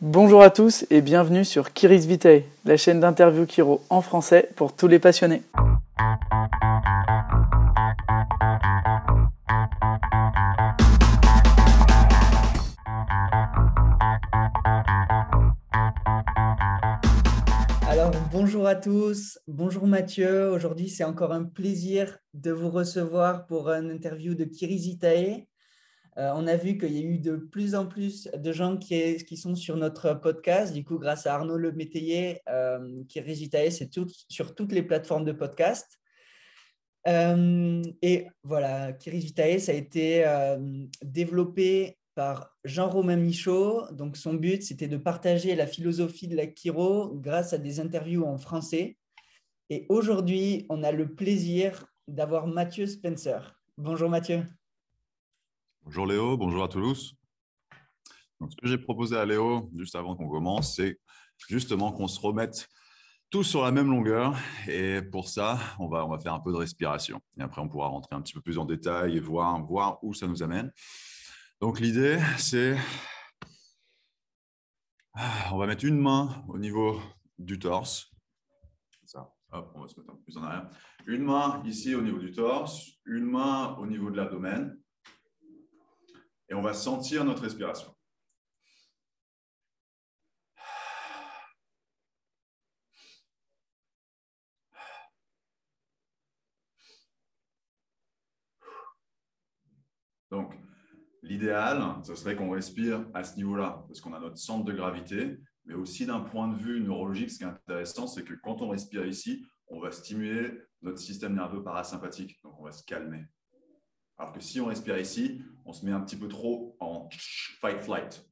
Bonjour à tous et bienvenue sur Kiris Vitae, la chaîne d'interview Kiro en français pour tous les passionnés. Alors bonjour à tous, bonjour Mathieu. Aujourd'hui c'est encore un plaisir de vous recevoir pour une interview de Kiris Vitae. Euh, on a vu qu'il y a eu de plus en plus de gens qui, sont sur notre podcast. Du coup, grâce à Arnaud Le Métayer, euh, qui c'est sur toutes les plateformes de podcast. Euh, et voilà, Kiris Vitae, ça a été euh, développé par Jean-Romain Michaud. Donc, son but, c'était de partager la philosophie de la Kiro grâce à des interviews en français. Et aujourd'hui, on a le plaisir d'avoir Mathieu Spencer. Bonjour Mathieu. Bonjour Léo, bonjour à Toulouse. ce que j'ai proposé à Léo, juste avant qu'on commence, c'est justement qu'on se remette tous sur la même longueur. Et pour ça, on va, on va faire un peu de respiration. Et après, on pourra rentrer un petit peu plus en détail et voir, voir où ça nous amène. Donc l'idée, c'est... Ah, on va mettre une main au niveau du torse. Ça. Hop, on va se mettre un peu plus en arrière. Une main ici au niveau du torse, une main au niveau de l'abdomen et on va sentir notre respiration. Donc, l'idéal, ce serait qu'on respire à ce niveau-là, parce qu'on a notre centre de gravité, mais aussi d'un point de vue neurologique, ce qui est intéressant, c'est que quand on respire ici, on va stimuler notre système nerveux parasympathique, donc on va se calmer. Alors que si on respire ici, on se met un petit peu trop en fight-flight.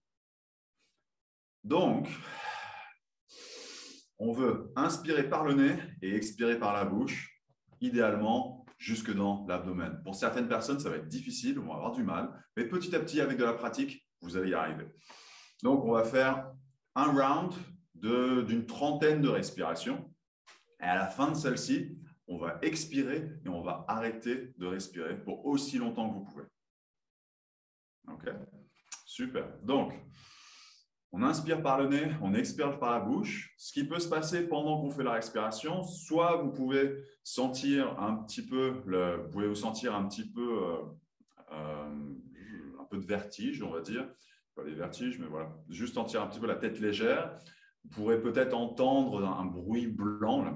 Donc, on veut inspirer par le nez et expirer par la bouche, idéalement jusque dans l'abdomen. Pour certaines personnes, ça va être difficile, on va avoir du mal, mais petit à petit, avec de la pratique, vous allez y arriver. Donc, on va faire un round d'une trentaine de respirations. Et à la fin de celle-ci, on va expirer et on va arrêter de respirer pour aussi longtemps que vous pouvez. OK? Super. Donc, on inspire par le nez, on expire par la bouche. Ce qui peut se passer pendant qu'on fait la respiration, soit vous pouvez sentir un petit peu, le, vous pouvez vous sentir un petit peu, euh, euh, un peu de vertige, on va dire. Pas des vertiges, mais voilà, juste sentir un petit peu la tête légère. Vous pourrez peut-être entendre un, bruit blanc, là,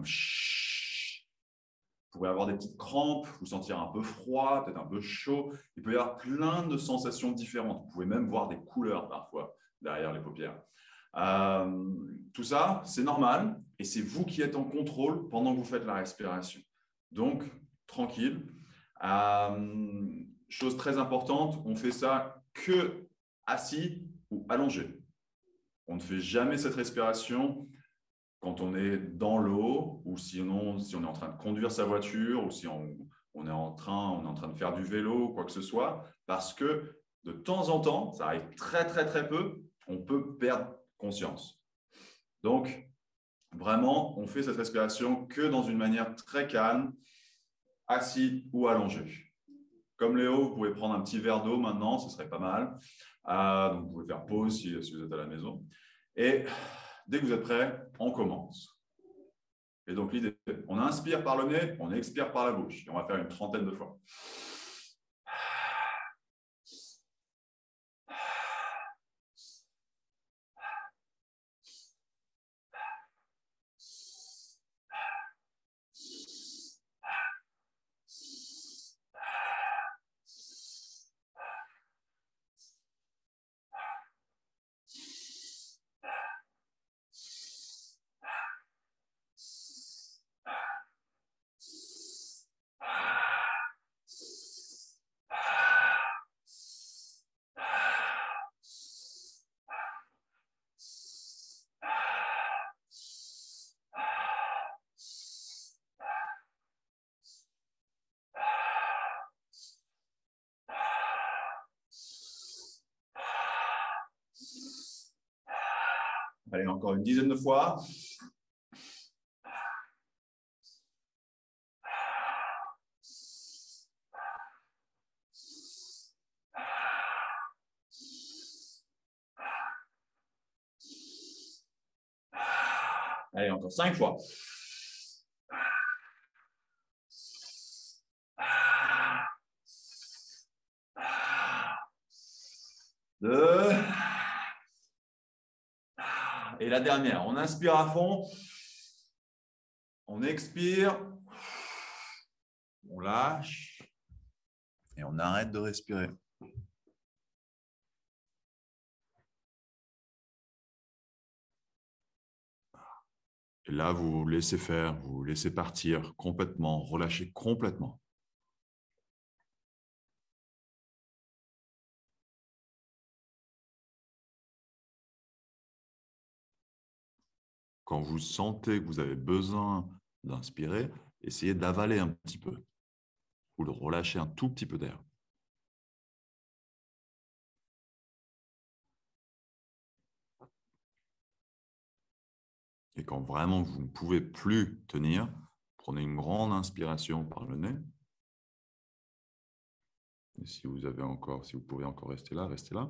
pouvez avoir des petites crampes, vous sentir un peu froid, peut-être un peu chaud. Il peut y avoir plein de sensations différentes. Vous pouvez même voir des couleurs parfois derrière les paupières. Euh, tout ça, c'est normal et c'est vous qui êtes en contrôle pendant que vous faites la respiration. Donc, tranquille. Euh, chose très importante, on fait ça que assis ou allongé. On ne fait jamais cette respiration quand on est dans l'eau ou sinon si on est en train de conduire sa voiture ou si on, est en train, on est en train de faire du vélo quoi que ce soit, parce que de temps en temps, ça arrive très très très peu, on peut perdre conscience. Donc, vraiment, on fait cette respiration que dans une manière très calme, assis ou allongé. Comme Léo, vous pouvez prendre un petit verre d'eau maintenant, ce serait pas mal. Euh, donc, vous pouvez faire pause si, vous êtes à la maison. Et Dès que vous êtes prêts, on commence. Et donc l'idée, on inspire par le nez, on expire par la bouche. Et on va faire une trentaine de fois. Encore une dizaine de fois. Allez, encore cinq fois. Deux. Et la dernière, on inspire à fond. On expire. On lâche. Et on arrête de respirer. Et là, vous laissez faire, vous vous laissez partir complètement, relâchez complètement. Quand vous sentez que vous avez besoin d'inspirer, essayez d'avaler un petit peu ou de relâcher un tout petit peu d'air. Et quand vraiment vous ne pouvez plus tenir, prenez une grande inspiration par le nez. Et si vous avez encore, si vous pouvez encore rester là, restez là.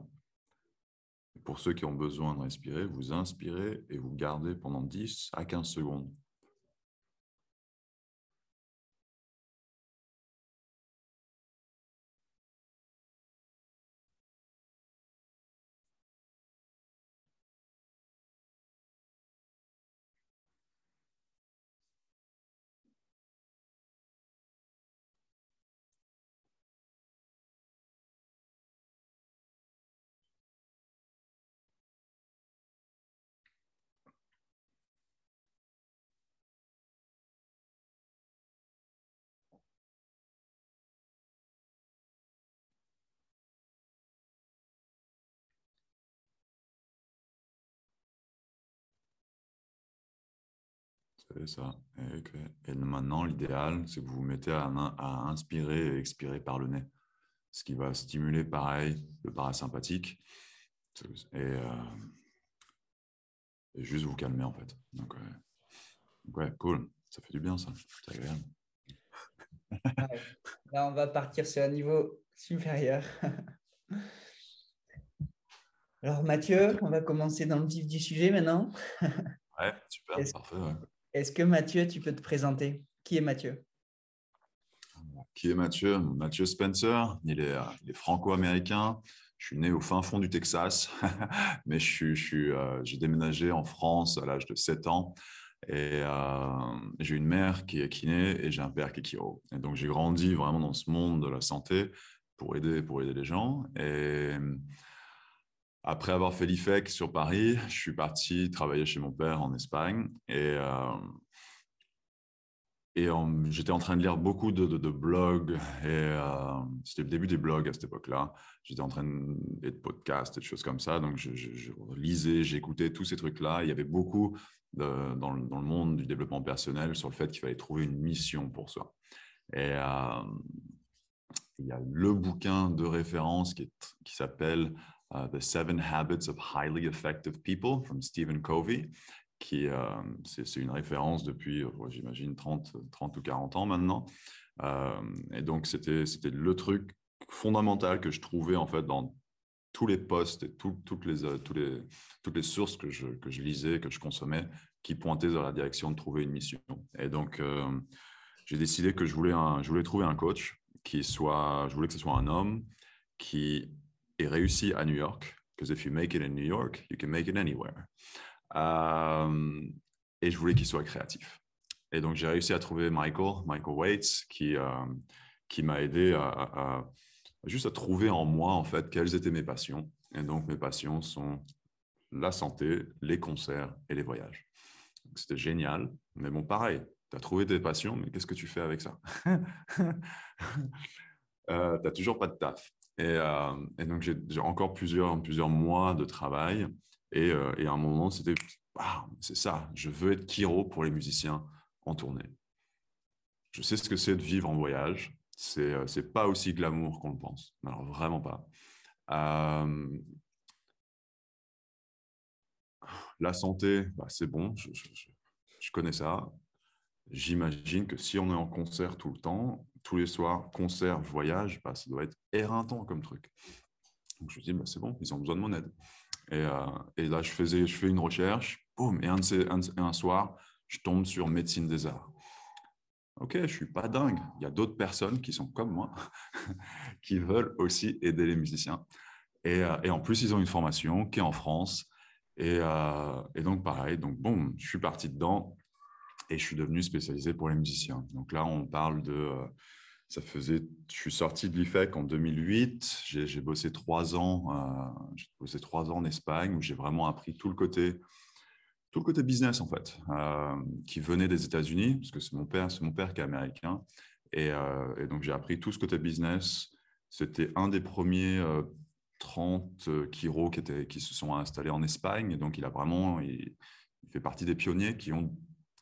Pour ceux qui ont besoin de respirer, vous inspirez et vous gardez pendant 10 à 15 secondes. C'est ça. Et, maintenant, l'idéal, c'est que vous vous mettez à, inspirer et expirer par le nez, ce qui va stimuler pareil le parasympathique et, euh, et juste vous calmer en fait. Donc, ouais, cool. Ça fait du bien ça. C'est agréable. Là, on va partir sur un niveau supérieur. Alors Mathieu, on va commencer dans le vif du sujet maintenant. Ouais, super, parfait. Est-ce que Mathieu, tu peux te présenter? Qui est Mathieu? Qui est Mathieu? Mathieu Spencer, il est, franco-américain. Je suis né au fin fond du Texas, mais je euh, j'ai déménagé en France à l'âge de 7 ans. Et euh, j'ai une mère qui est kiné et j'ai un père qui est chiro. Et donc j'ai grandi vraiment dans ce monde de la santé pour aider, pour aider les gens. Après avoir fait l'IFEC sur Paris, je suis parti travailler chez mon père en Espagne et, euh, j'étais en train de lire beaucoup de, blogs et euh, c'était le début des blogs à cette époque-là. J'étais en train de, de podcasts et de choses comme ça. Donc je, lisais, j'écoutais tous ces trucs-là. Il y avait beaucoup dans, le, monde du développement personnel sur le fait qu'il fallait trouver une mission pour soi. Et euh, il y a le bouquin de référence qui s'appelle Uh, The Seven Habits of Highly Effective People from Stephen Covey, qui euh, c'est une référence depuis, euh, j'imagine, 30, 30 ou 40 ans maintenant. Euh, et donc, c'était le truc fondamental que je trouvais en fait dans tous les posts et toutes, les, les, toutes les sources que je, que je lisais, que je consommais, qui pointaient dans la direction de trouver une mission. Et donc, j'ai décidé que je voulais, un, je voulais trouver un coach qui soit, je voulais que ce soit un homme qui et réussi à New York, because if you make it in New York, you can make it anywhere. Euh, et je voulais qu'il soit créatif. Et donc, j'ai réussi à trouver Michael, Michael Waits, qui, euh, qui m'a aidé à, juste à trouver en moi, en fait, quelles étaient mes passions. Et donc, mes passions sont la santé, les concerts et les voyages. C'était génial. Mais bon, pareil, tu as trouvé tes passions, mais qu'est-ce que tu fais avec ça? Euh, Tu n'as toujours pas de taf. Euh, et, donc, j'ai encore plusieurs, plusieurs mois de travail. Et, euh, à un moment, c'était c'est ça, je veux être Kiro pour les musiciens en tournée. Je sais ce que c'est de vivre en voyage. C'est euh, pas aussi glamour qu'on le pense. Alors, vraiment pas. la santé, bah, c'est bon, je, je, connais ça. J'imagine que si on est en concert tout le temps, tous les soirs, concert, voyage, bah, ça doit être éreintant comme truc. Donc je me dis, bah, c'est bon, ils ont besoin de mon aide. Et, euh, là, je, faisais, je fais une recherche, boum, et un, un, soir, je tombe sur médecine des arts. Ok, je suis pas dingue. Il y a d'autres personnes qui sont comme moi, qui veulent aussi aider les musiciens. Et, euh, et, en plus, ils ont une formation qui est en France. Et, euh, donc, pareil, donc bon, je suis parti dedans et je suis devenu spécialisé pour les musiciens. Donc là, on parle de. Euh, ça. Je suis sorti de l'IFEC en 2008. J'ai bossé trois ans. j'ai bossé trois ans en Espagne où j'ai vraiment appris tout le côté tout le côté business en fait, qui venait des États-Unis, parce que c'est mon père, c'est mon père qui est américain, et, donc j'ai appris tout ce côté business. C'était un des premiers 30 Kiro euh, qui se sont installés en Espagne. Et donc, il a vraiment, il, fait partie des pionniers qui ont,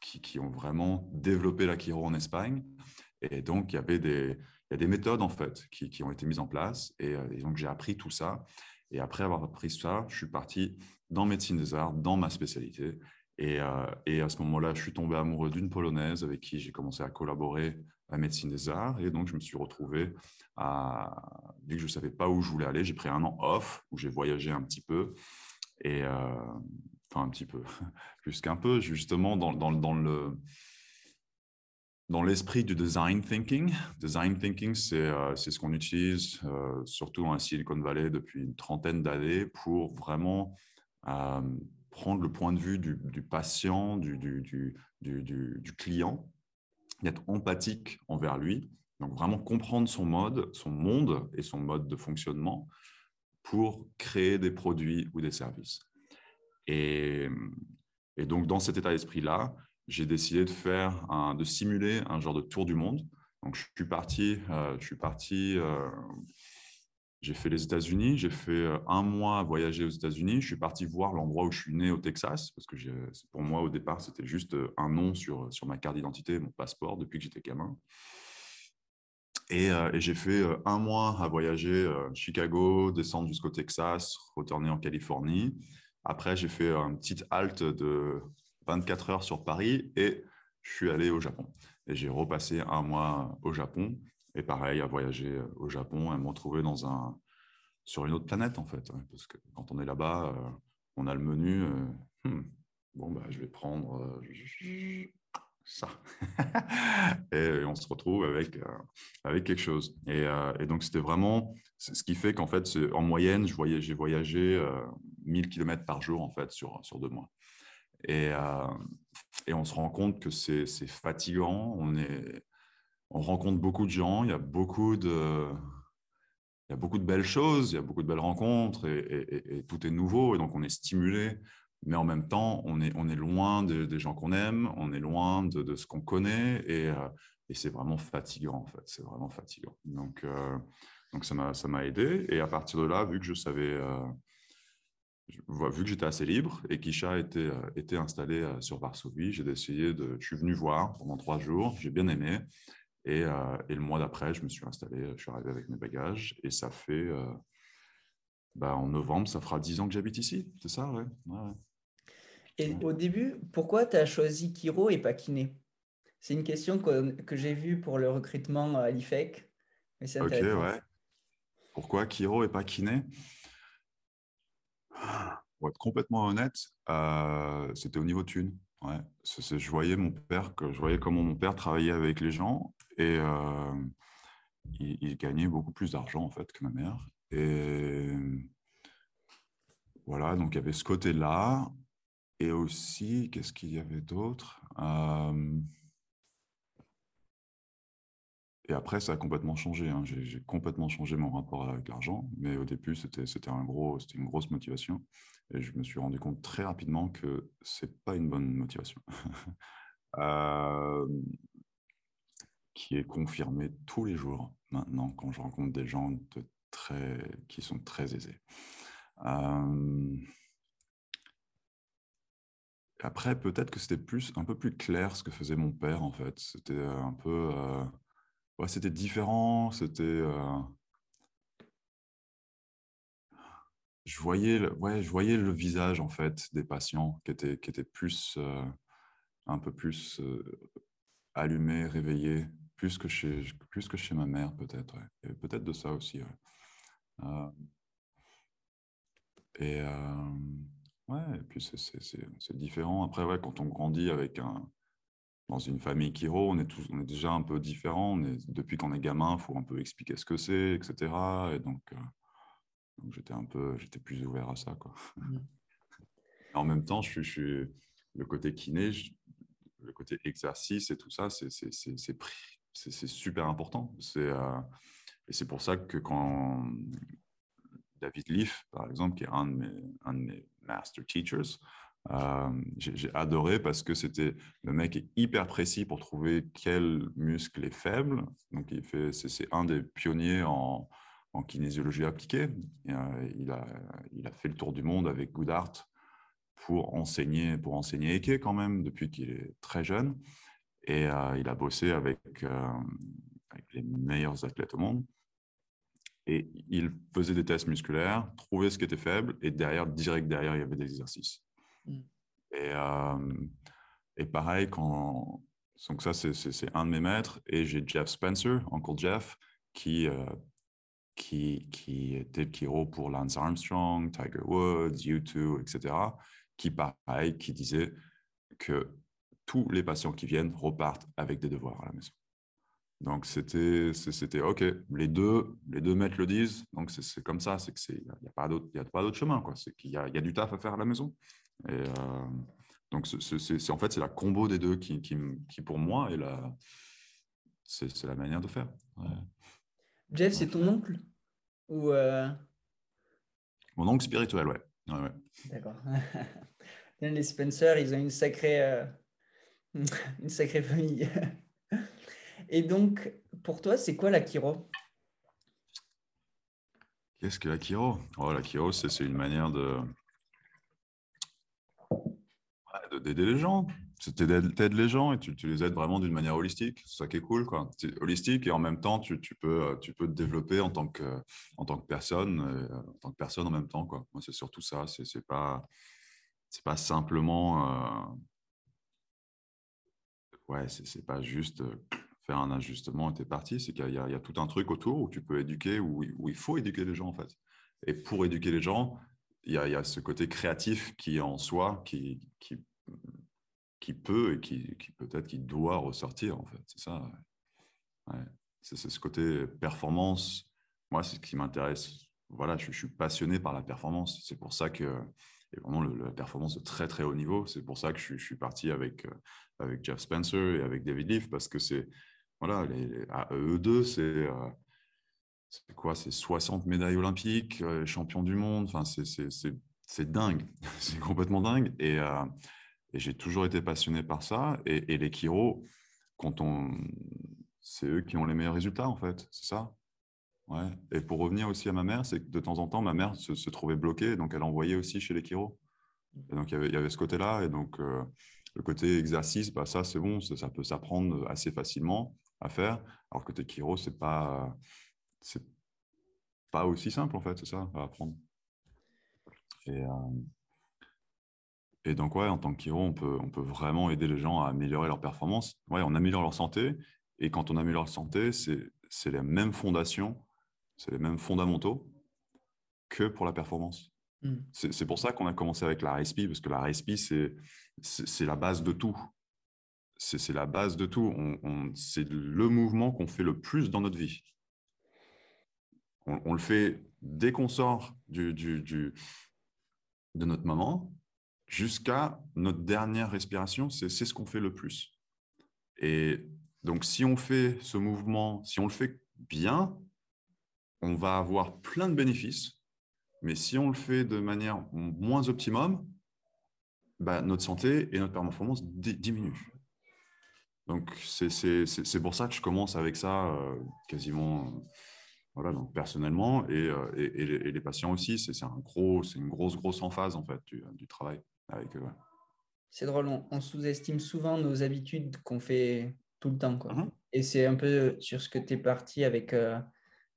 qui, ont vraiment développé la Kiro en Espagne. Et donc, il y avait des, il y a des méthodes en fait qui, qui ont été mises en place. Et, euh, donc, j'ai appris tout ça. Et après avoir appris ça, je suis parti dans médecine des arts, dans ma spécialité. Et, euh, et à ce moment-là, je suis tombé amoureux d'une Polonaise avec qui j'ai commencé à collaborer à médecine des arts. Et donc, je me suis retrouvé vu que je ne savais pas où je voulais aller, j'ai pris un an off où j'ai voyagé un petit peu. Et, euh, enfin, un petit peu, plus qu'un peu, justement, dans, dans, le dans l'esprit du design thinking. Design thinking, c'est euh, ce qu'on utilise euh, surtout dans la Silicon Valley depuis une trentaine d'années pour vraiment prendre le point de vue du, du patient, du, du, du, du client, d'être empathique envers lui donc vraiment comprendre son mode, son monde et son mode de fonctionnement pour créer des produits ou des services. Et, donc dans cet état d'esprit-là, j'ai décidé de faire de simuler un genre de tour du monde. Donc je suis parti, euh, euh, j'ai fait les États-Unis, j'ai fait euh, un mois à voyager aux États-Unis. Je suis parti voir l'endroit où je suis né au Texas parce que pour moi au départ c'était juste un nom sur ma carte d'identité, mon passeport depuis que j'étais gamin. Et, j'ai fait un mois à voyager Chicago, descendre jusqu'au Texas, retourner en Californie. Après, j'ai fait une petite halte de 24 heures sur Paris et je suis allé au Japon. Et j'ai repassé un mois au Japon. Et pareil, à voyager au Japon, à me retrouver dans un, sur une autre planète, en fait. Parce que quand on est là-bas, on a le menu. Hmm, bon, bah, je vais prendre ça. et on se retrouve avec, euh, avec quelque chose. Et, euh, et donc, c'était vraiment ce qui fait qu'en fait, en moyenne, j'ai voyagé, voyagé 1000 km par jour en fait, sur, sur deux mois. Et, euh, on se rend compte que c'est fatigant. On, rencontre beaucoup de gens. Il y a beaucoup de. Il y a beaucoup de belles choses, il y a beaucoup de belles rencontres et tout est nouveau et donc on est stimulé mais en même temps, on est, on est loin des gens qu'on aime, on est loin de, ce qu'on connaît, et, euh, et c'est vraiment fatigant, en fait, c'est vraiment fatigant. Donc, euh, donc ça m'a aidé, et à partir de là, vu que je savais, euh, vu que j'étais assez libre, et qu'Isha était, était installé sur Varsovie, j'ai décidé de, je suis venu voir pendant trois jours, j'ai bien aimé, et, et le mois d'après, je me suis installé, je suis arrivé avec mes bagages, et ça fait... Bah, en novembre, ça fera dix ans que j'habite ici, c'est ça, ouais. Et au début, pourquoi tu as choisi Kiro et pas Kiné? C'est une question que, que j'ai vue pour le recrutement à l'IFEC. ok, ouais. Pourquoi Kiro et pas Kiné? Pour être complètement honnête, euh, c'était au niveau thune. Ouais. je voyais mon père, que je voyais comment mon père travaillait avec les gens et euh, il, il, gagnait beaucoup plus d'argent en fait que ma mère. Et voilà, donc il y avait ce côté-là. Et aussi, qu'est-ce qu'il y avait d'autre? Et après, ça a complètement changé. Hein. J'ai complètement changé mon rapport avec l'argent. Mais au début, c'était un gros, une grosse motivation. Et je me suis rendu compte très rapidement que ce n'est pas une bonne motivation. qui est confirmée tous les jours maintenant quand je rencontre des gens très, qui sont très aisés. Après, peut-être que c'était plus, un peu plus clair ce que faisait mon père, en fait. C'était euh, un peu... Euh, ouais, c'était différent, c'était... Euh, je voyais, le, ouais, je voyais le visage, en fait, des patients qui étaient, qui étaient plus... un peu plus allumés, réveillés, plus que chez, plus que chez ma mère, peut-être. Ouais. peut-être de ça aussi. et... Ouais, et puis c'est différent. Après, ouais, quand on grandit avec un, dans une famille Kiro, on est, tous, on est déjà un peu différent. On est, depuis qu'on est gamin, il faut un peu expliquer ce que c'est, etc. Et donc, euh, donc j'étais un peu, j'étais plus ouvert à ça. Quoi. Mmh. En même temps, je suis, je suis le côté kiné, le côté exercice et tout ça, c'est super important. Euh, et c'est pour ça que quand David Leaf, par exemple, qui est un de mes, master teachers, euh, j'ai adoré parce que c'était le mec est hyper précis pour trouver quel muscle est faible. Donc, il fait, c'est un des pionniers en, kinésiologie appliquée. Euh, il, a, il a fait le tour du monde avec Goodhart pour enseigner, pour enseigner Eke quand même depuis qu'il est très jeune. Et euh, il a bossé avec les meilleurs athlètes au monde. Et il faisait des tests musculaires, trouvait ce qui était faible, et derrière, direct derrière, il y avait des exercices. Mm. Et, euh, et pareil, quand, donc ça, c'est un de mes maîtres. Et j'ai Jeff Spencer, Uncle Jeff, qui, euh, qui, qui était le chiro pour Lance Armstrong, Tiger Woods, U2, etc. Qui, pareil, qui disait que tous les patients qui viennent repartent avec des devoirs à la maison. Donc c'était c'était ok, les deux les deux maîtres le disent, donc c'est comme ça, c'est que c'est il n'y a pas d'autre il a pas d'autre chemin quoi, c'est qu'il y, y a, du taf à faire à la maison. Et euh, donc, c'est en fait, c'est la combo des deux qui, qui, qui pour moi, est la, c'est la manière de faire. Jeff, c'est ton oncle ou euh... Mon oncle spirituel, ouais. ouais, D'accord. Les Spencer, ils ont une sacrée, euh... une sacrée famille. Et donc, pour toi, c'est quoi la Qu'est-ce que la Kiro oh, La c'est une manière de, d'aider les gens. Tu aides les gens et tu, les aides vraiment d'une manière holistique. C'est ça qui est cool. Quoi. Holistique et en même temps, tu, peux, te développer en tant que, personne, euh, en tant que personne en même temps. Quoi. Moi, c'est surtout ça. C'est n'est pas, pas simplement. Euh... Ouais, c'est pas juste euh, un ajustement et t'es parti. C'est qu'il y, a tout un truc autour où tu peux éduquer, où, où il faut éduquer les gens en fait. Et pour éduquer les gens, il y, a, ce côté créatif qui en soi, qui, qui qui peut et qui, peut-être qui doit ressortir, en fait. C'est ça. C'est ce côté performance. Moi, c'est ce qui m'intéresse. Voilà, je, suis passionné par la performance. C'est pour ça que, et vraiment la performance de très très haut niveau, c'est pour ça que je, suis parti avec, euh, avec Jeff Spencer et avec David Leaf, parce que c'est, voilà, les, eux deux, c'est. Euh, quoi? C'est 60 médailles olympiques, euh, champion du monde. Enfin, c'est dingue. c'est complètement dingue. Et, et j'ai toujours été passionné par ça. Et, les Kiro, quand on... c'est eux qui ont les meilleurs résultats, en fait. C'est ça? Ouais. Et pour revenir aussi à ma mère, c'est que de temps en temps, ma mère se, trouvait bloquée, donc elle envoyait aussi chez les Kiro. Et donc, il y avait, il y avait ce côté-là. Et donc, euh, le côté exercice, bah, ça, c'est bon, ça, peut s'apprendre assez facilement à faire. Alors, côté Kiro, c'est pas, c'est pas aussi simple, en fait, c'est ça, à apprendre. Et, euh, et donc, ouais, en tant que chiro, on peut, on peut vraiment aider les gens à améliorer leur performance. Ouais, on améliore leur santé. Et quand on améliore leur santé, c'est les mêmes fondations, c'est les mêmes fondamentaux que pour la performance. Hmm. C'est pour ça qu'on a commencé avec la RSP, parce que la RSP, c'est la base de tout. C'est la base de tout. C'est le mouvement qu'on fait le plus dans notre vie. On, le fait dès qu'on sort de notre maman jusqu'à notre dernière respiration, c'est ce qu'on fait le plus. Et donc, si on fait ce mouvement, si on le fait bien, on va avoir plein de bénéfices. Mais si on le fait de manière moins optimum, bah, notre santé et notre performance diminuent. Donc, c'est pour ça que je commence avec ça euh, quasiment voilà, donc personnellement et, euh, et, les, patients aussi. C'est un gros, une grosse, grosse emphase en fait du travail. C'est drôle, on, sous-estime souvent nos habitudes qu'on fait tout le temps. Quoi. Mhm. Et c'est un peu sur ce que tu es parti avec euh,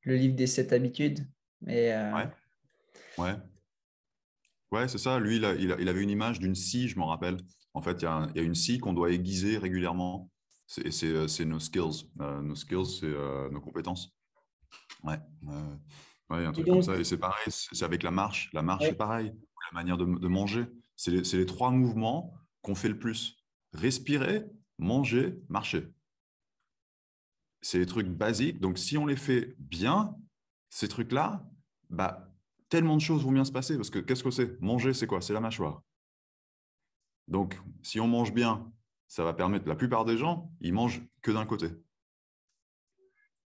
le livre des sept habitudes. Mais, euh, Ouais. Ouais. Ouais, c'est ça. Lui, il, il, avait une image d'une scie, je m'en rappelle. En fait, il y, a, il y a une scie qu'on doit aiguiser régulièrement. C'est euh, nos skills. nos skills, c'est nos compétences. Ouais. ouais, un truc comme ça. Et c'est pareil, c'est avec la marche. La marche, c'est pareil la manière de, manger. C'est les, les, trois mouvements qu'on fait le plus. Respirer, manger, marcher. C'est les trucs basiques. Donc, si on les fait bien, ces trucs-là, bah, tellement de choses vont bien se passer. Parce que qu'est-ce que c'est? Manger, c'est quoi? C'est la mâchoire. Donc, si on mange bien, ça va permettre, la plupart des gens, ils mangent que d'un côté.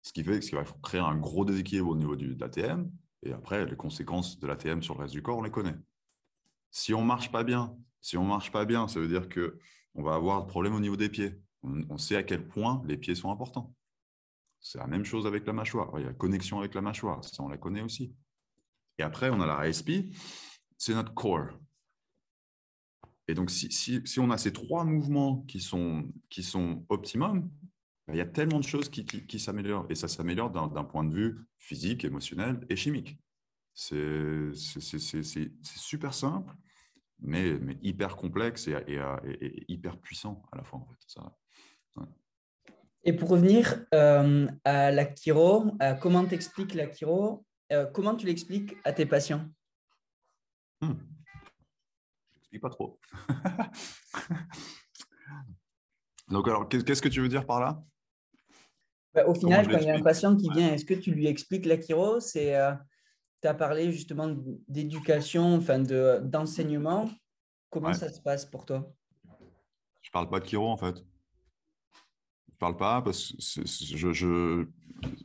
Ce qui fait va créer un gros déséquilibre au niveau de l'ATM. Et après, les conséquences de l'ATM sur le reste du corps, on les connaît. Si on marche pas bien, si on marche pas bien, ça veut dire qu'on va avoir des problèmes au niveau des pieds. On, sait à quel point les pieds sont importants. C'est la même chose avec la mâchoire. Il y a la connexion avec la mâchoire, ça on la connaît aussi. Et après, on a la RSP, c'est notre core. Et donc, si, si, on a ces trois mouvements qui sont, qui sont optimum, ben, il y a tellement de choses qui, qui, s'améliorent. Et ça s'améliore d'un point de vue physique, émotionnel et chimique. C'est super simple, mais, mais hyper complexe et, et, hyper puissant à la fois. En fait. ça, Et pour revenir euh, à la chiro, euh, comment t'expliques la chiro euh, Comment tu l'expliques à tes patients? Hmm pas trop. Donc, alors, qu'est-ce que tu veux dire par là? Bah, Au final, quand il y a un patient qui vient, est-ce que tu lui expliques la chiro? C'est, euh, Tu as parlé justement d'éducation, enfin de, d'enseignement. Comment ça se passe pour toi? Je parle pas de chiro en fait. Je parle pas parce que je, je,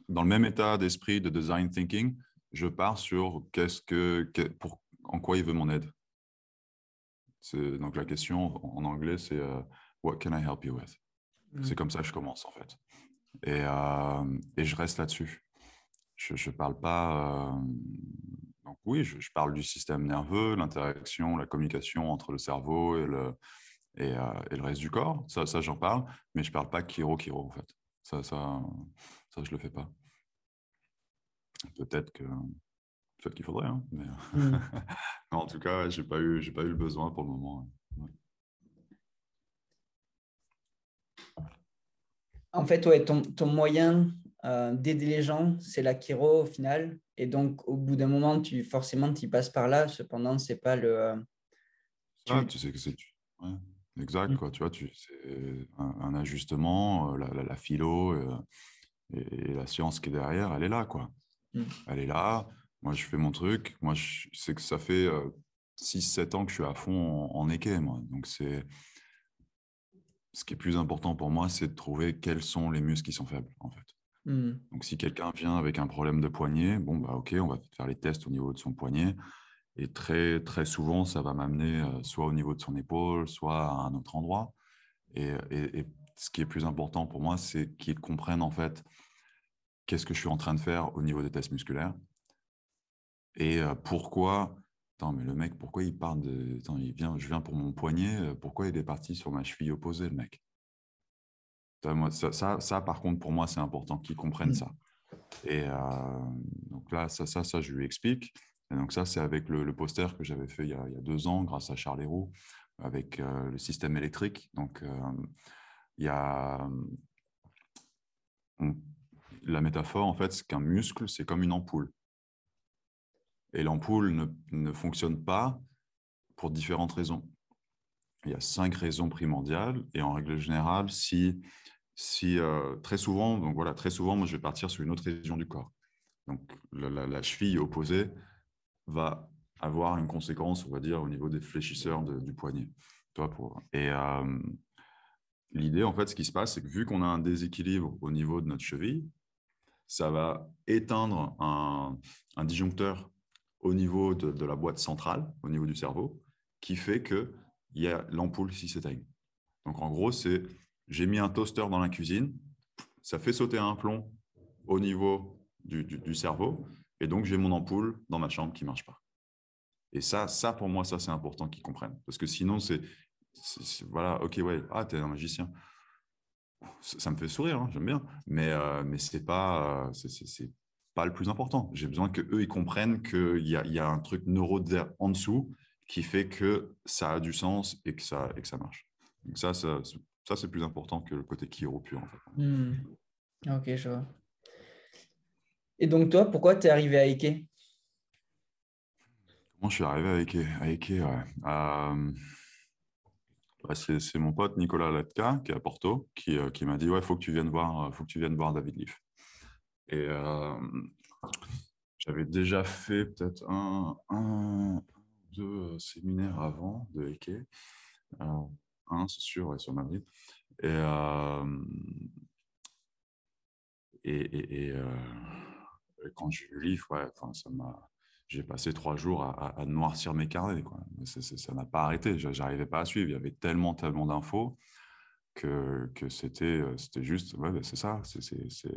dans le même état d'esprit de design thinking, je pars sur qu'est-ce que, pour, en quoi il veut mon aide. Donc la question en anglais, c'est euh, What can I help you with? C'est mm. comme ça que je commence en fait. Et, euh, et je reste là-dessus. Je ne parle pas. Euh, donc oui, je, parle du système nerveux, l'interaction, la communication entre le cerveau et le, et, et le reste du corps. Ça, ça j'en parle, mais je ne parle pas chiro-chiro en fait. Ça, ça, ça je ne le fais pas. Peut-être que Peut-être qu'il faudrait, hein, mais mm. en tout cas, j'ai pas eu, j'ai pas eu le besoin pour le moment. En fait, ouais, ton, ton moyen euh, d'aider les gens, c'est la chiro au final. Et donc, au bout d'un moment, tu forcément, tu passes par là. Cependant, c'est pas le. Euh, tu... tu sais que c'est. Ouais, exact, quoi. Tu vois, tu, c'est un, ajustement, euh, la, la, philo et, la science qui est derrière, elle est là, quoi. Mm. Elle est là. Moi, je fais mon truc. Moi, je sais que ça fait 6-7 ans que je suis à fond en, en moi. Donc, c'est ce qui est plus important pour moi, c'est de trouver quels sont les muscles qui sont faibles, en fait. Mmh. Donc, si quelqu'un vient avec un problème de poignet, bon, bah, ok, on va faire les tests au niveau de son poignet. Et très, très souvent, ça va m'amener soit au niveau de son épaule, soit à un autre endroit. Et, et ce qui est plus important pour moi, c'est qu'il comprenne, en fait, qu'est-ce que je suis en train de faire au niveau des tests musculaires et pourquoi Attends, mais le mec, pourquoi il part de. Attends, il vient, je viens pour mon poignet, pourquoi il est parti sur ma cheville opposée, le mec? Ça, ça, ça, par contre, pour moi, c'est important qu'ils comprennent mmh. ça. Et donc là, ça, ça, ça, je lui explique. Et donc ça, c'est avec le, poster que j'avais fait il y, a, il y, a, deux ans, grâce à Charles Héroux, avec le système électrique. Donc, il y a... la métaphore, en fait, c'est qu'un muscle, c'est comme une ampoule. Et l'ampoule ne, ne, fonctionne pas pour différentes raisons. Il y a cinq raisons primordiales. Et en règle générale, si, euh, très souvent, donc voilà, très souvent, moi, je vais partir sur une autre région du corps. Donc, la, cheville opposée va avoir une conséquence, on va dire, au niveau des fléchisseurs du poignet. Toi, pour... Et euh, l'idée, en fait, ce qui se passe, c'est que vu qu'on a un déséquilibre au niveau de notre cheville, ça va éteindre un disjoncteur au niveau de, la boîte centrale, au niveau du cerveau, qui fait qu'il y a l'ampoule qui s'éteigne. Donc en gros, c'est j'ai mis un toaster dans la cuisine, ça fait sauter un plomb au niveau du, cerveau, et donc j'ai mon ampoule dans ma chambre qui marche pas. Et ça, ça pour moi, ça c'est important qu'ils comprennent. Parce que sinon, c'est voilà, ok, ouais, ah, t'es un magicien. Ça, me fait sourire, hein, j'aime bien, mais, euh, mais ce n'est pas, euh, c'est le plus important. J'ai besoin qu'eux, ils comprennent qu'il y y a un truc neuro en dessous qui fait que ça a du sens et que ça, et que ça marche. Donc ça, ça, ça c'est plus important que le côté chiro pur. En fait. Hmm. Ok, je vois. Et donc toi, pourquoi tu es arrivé à Ike Comment je suis arrivé avec Ike, euh, bah, c'est mon pote Nicolas Latka, qui est à Porto, qui, euh, qui m'a dit Ouais, il faut que tu viennes voir, faut que tu viennes voir David Leaf. Et j'avais déjà fait peut-être un, un, deux séminaires avant de Ike. un, c'est sûr, sur Madrid. Et, et, et, quand j'ai lu le ouais, j'ai passé trois jours à, noircir mes carnets. Ça n'a pas arrêté. J'arrivais pas à suivre. Il y avait tellement, tellement d'infos que, que c'était, euh, juste, ouais, ben, c'est ça, c'est,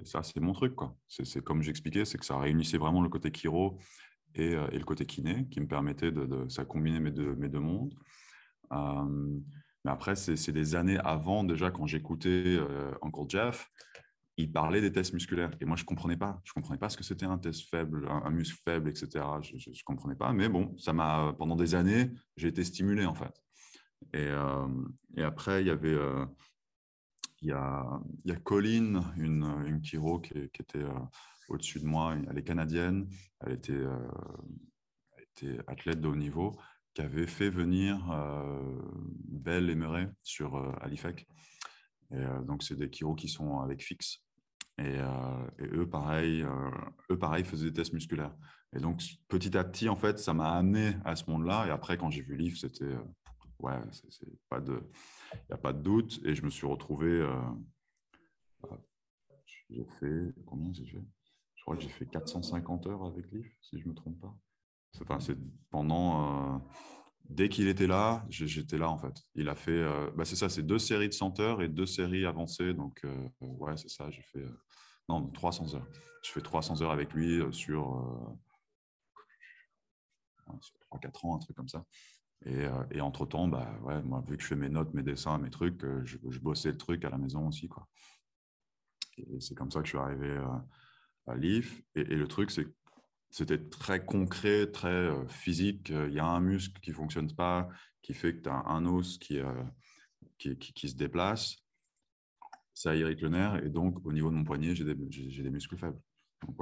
ça, c'est mon truc. Quoi. C'est, comme j'expliquais, c'est que ça réunissait vraiment le côté chiro et, euh, et le côté kiné qui me permettait de, ça combiner mes deux, mes deux mondes. Euh, mais après, c'est, des années avant, déjà, quand j'écoutais Uncle Jeff, il parlait des tests musculaires. Et moi, je comprenais pas. Je comprenais pas ce que c'était un test faible, un, muscle faible, etc. Je ne comprenais pas. Mais bon, ça m'a, pendant des années, j'ai été stimulé, en fait. Et, euh, et après, il y avait, euh, il, y a, Colline, une, une chiro qui, était euh, au-dessus de moi. Elle est canadienne. Elle était, athlète de haut niveau qui avait fait venir Belle et Murray sur Alifec. Et, donc, c'est des chiros qui sont avec fixe. Et, eux, pareil, eux, pareil, faisaient des tests musculaires. Et donc, petit à petit, en fait, ça m'a amené à ce monde-là. Et après, quand j'ai vu Livre, c'était, ouais, il n'y a pas de doute. Et je me suis retrouvé, j'ai fait, combien j'ai fait Je crois que j'ai fait 450 heures avec Livre, si je ne me trompe pas. Enfin, c'est pendant, dès qu'il était là, j'étais là en fait. Il a fait, euh, bah, c'est ça, c'est deux séries de 100 heures et deux séries avancées. Donc, euh, ouais, c'est ça, j'ai fait, euh, non, 300 heures. Je fais 300 heures avec lui sur, 3-4 ans, un truc comme ça. Et, entre-temps, bah, moi, vu que je fais mes notes, mes dessins, mes trucs, je, bossais le truc à la maison aussi. Quoi. Et c'est comme ça que je suis arrivé à l'IF. Et, le truc, c'est c'était très concret, très euh, physique. Il y a un muscle qui ne fonctionne pas, qui fait que tu as un os euh, qui, qui, se déplace. Ça irrite le nerf. Et donc, au niveau de mon poignet, j'ai des, des, muscles faibles. Donc,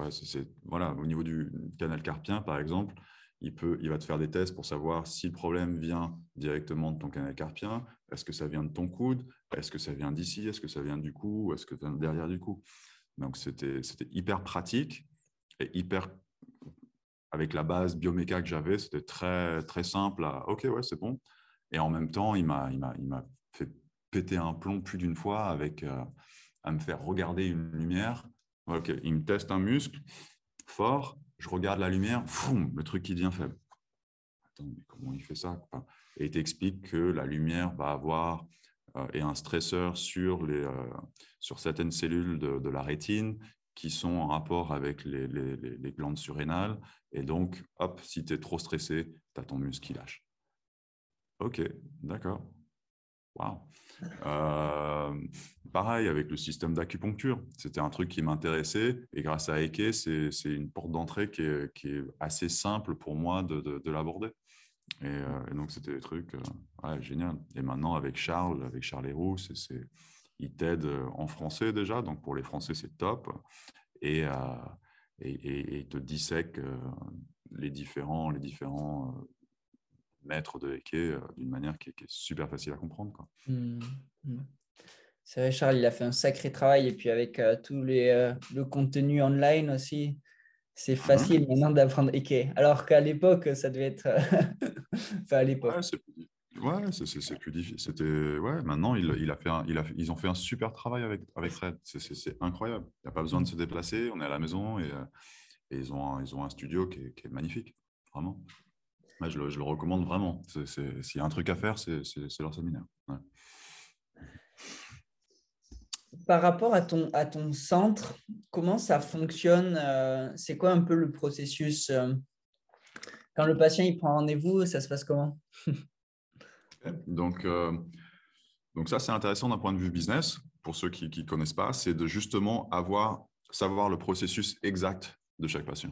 voilà, au niveau du canal carpien, par exemple, il, peut, il va te faire des tests pour savoir si le problème vient directement de ton canal carpien. Est-ce que ça vient de ton coude Est-ce que ça vient d'ici Est-ce que ça vient du cou Est-ce que ça vient derrière du cou Donc, c'était hyper pratique et hyper avec la base bioméca que j'avais, c'était très, très simple. À, ok, ouais, c'est bon. Et en même temps, il m'a, fait péter un plomb plus d'une fois avec euh, à me faire regarder une lumière. Ok, il me teste un muscle fort, je regarde la lumière, le truc qui devient faible. Attends, mais comment il fait ça Et il t'explique que la lumière va avoir euh, un stresseur sur, les, euh, sur certaines cellules de, la rétine qui sont en rapport avec les glandes surrénales et donc, hop, si tu es trop stressé, tu as ton muscle qui lâche. Ok, d'accord. Wow. Euh, pareil avec le système d'acupuncture. C'était un truc qui m'intéressait et grâce à Eke, c'est une porte d'entrée qui est, qui est, assez simple pour moi de, de, l'aborder. Euh, et, donc, c'était des trucs euh, ouais, génial. Et maintenant, avec Charles, avec Charles Héroux, c'est, il t'aide en français déjà. Donc, pour les Français, c'est top. Et, et, te dissèque euh, les différents, les différents euh, maîtres de Eke euh, d'une manière qui est, super facile à comprendre. Quoi. Mmh, mmh. C'est vrai, Charles, il a fait un sacré travail. Et puis avec tout les, le contenu online aussi, c'est mmh facile maintenant d'apprendre Eke. Alors qu'à l'époque, ça devait être. enfin, à l'époque. Ouais, c'est plus difficile. C'était ouais. Maintenant, il, il, a fait il a, ils ont fait un super travail avec avec Fred. C'est incroyable. Il n'y a pas besoin de se déplacer. On est à la maison et, euh, et ils ont un, ils ont un studio qui est, qui est magnifique, vraiment. Je, le, je, le, recommande vraiment. S'il y a un truc à faire, c'est leur séminaire. Par rapport à ton, à ton centre, comment ça fonctionne euh, C'est quoi un peu le processus euh, Quand le patient il prend rendez-vous, ça se passe comment? Donc, euh, donc ça, c'est intéressant d'un point de vue business. Pour ceux qui ne connaissent pas, c'est de justement avoir, savoir le processus exact de chaque patient.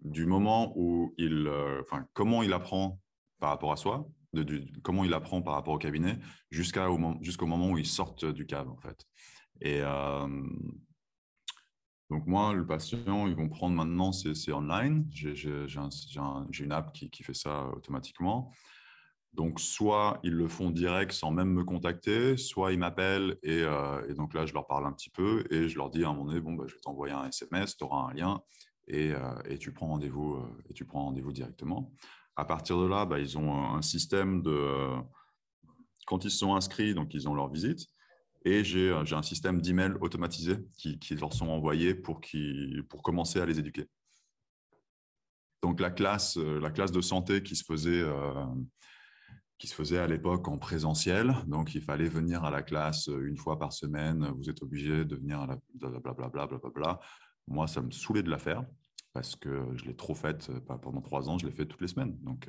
Du moment où il, euh, enfin, comment il apprend par rapport à soi, de, comment il apprend par rapport au cabinet, jusqu'au moment où il sort du cave, en fait. Et, euh, Donc moi, le patient, ils vont prendre maintenant, c'est online. J'ai une app qui, qui, fait ça automatiquement. Donc soit ils le font direct sans même me contacter, soit ils m'appellent et, et, donc là, je leur parle un petit peu et je leur dis à un moment donné, bon, bah, je vais t'envoyer un SMS, tu auras un lien et, et tu prends rendez-vous et tu prends rendez-vous directement. À partir de là, bah, ils ont un système de quand ils sont inscrits, donc ils ont leur visite. Et j'ai un système d'email automatisé qui, qui, leur sont envoyés pour, qui, pour commencer à les éduquer. Donc la classe, la classe de santé qui se faisait, qui se faisait à l'époque en présentiel, donc il fallait venir à la classe une fois par semaine, vous êtes obligé de venir à la blablabla, bla, bla, bla, Moi, ça me saoulait de la faire parce que je l'ai trop faite pendant trois ans, je l'ai fait toutes les semaines. Donc,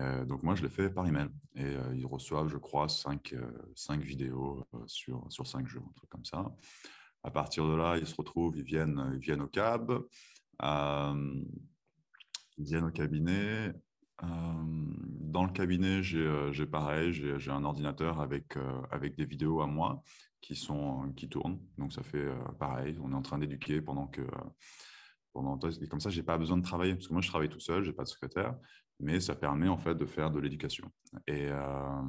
euh, donc moi, je l'ai fait par email. Et euh, ils reçoivent, je crois, cinq, euh, cinq vidéos sur, sur cinq jours, un truc comme ça. À partir de là, ils se retrouvent, ils viennent, ils viennent au cab, ils viennent au cabinet. dans le cabinet, j'ai pareil, j'ai un ordinateur avec, avec des vidéos à moi qui, sont, qui tournent. Donc ça fait pareil, on est en train d'éduquer pendant que... Pendant, et comme ça, je n'ai pas besoin de travailler, parce que moi, je travaille tout seul, je n'ai pas de secrétaire mais ça permet en fait de faire de l'éducation. Et, euh,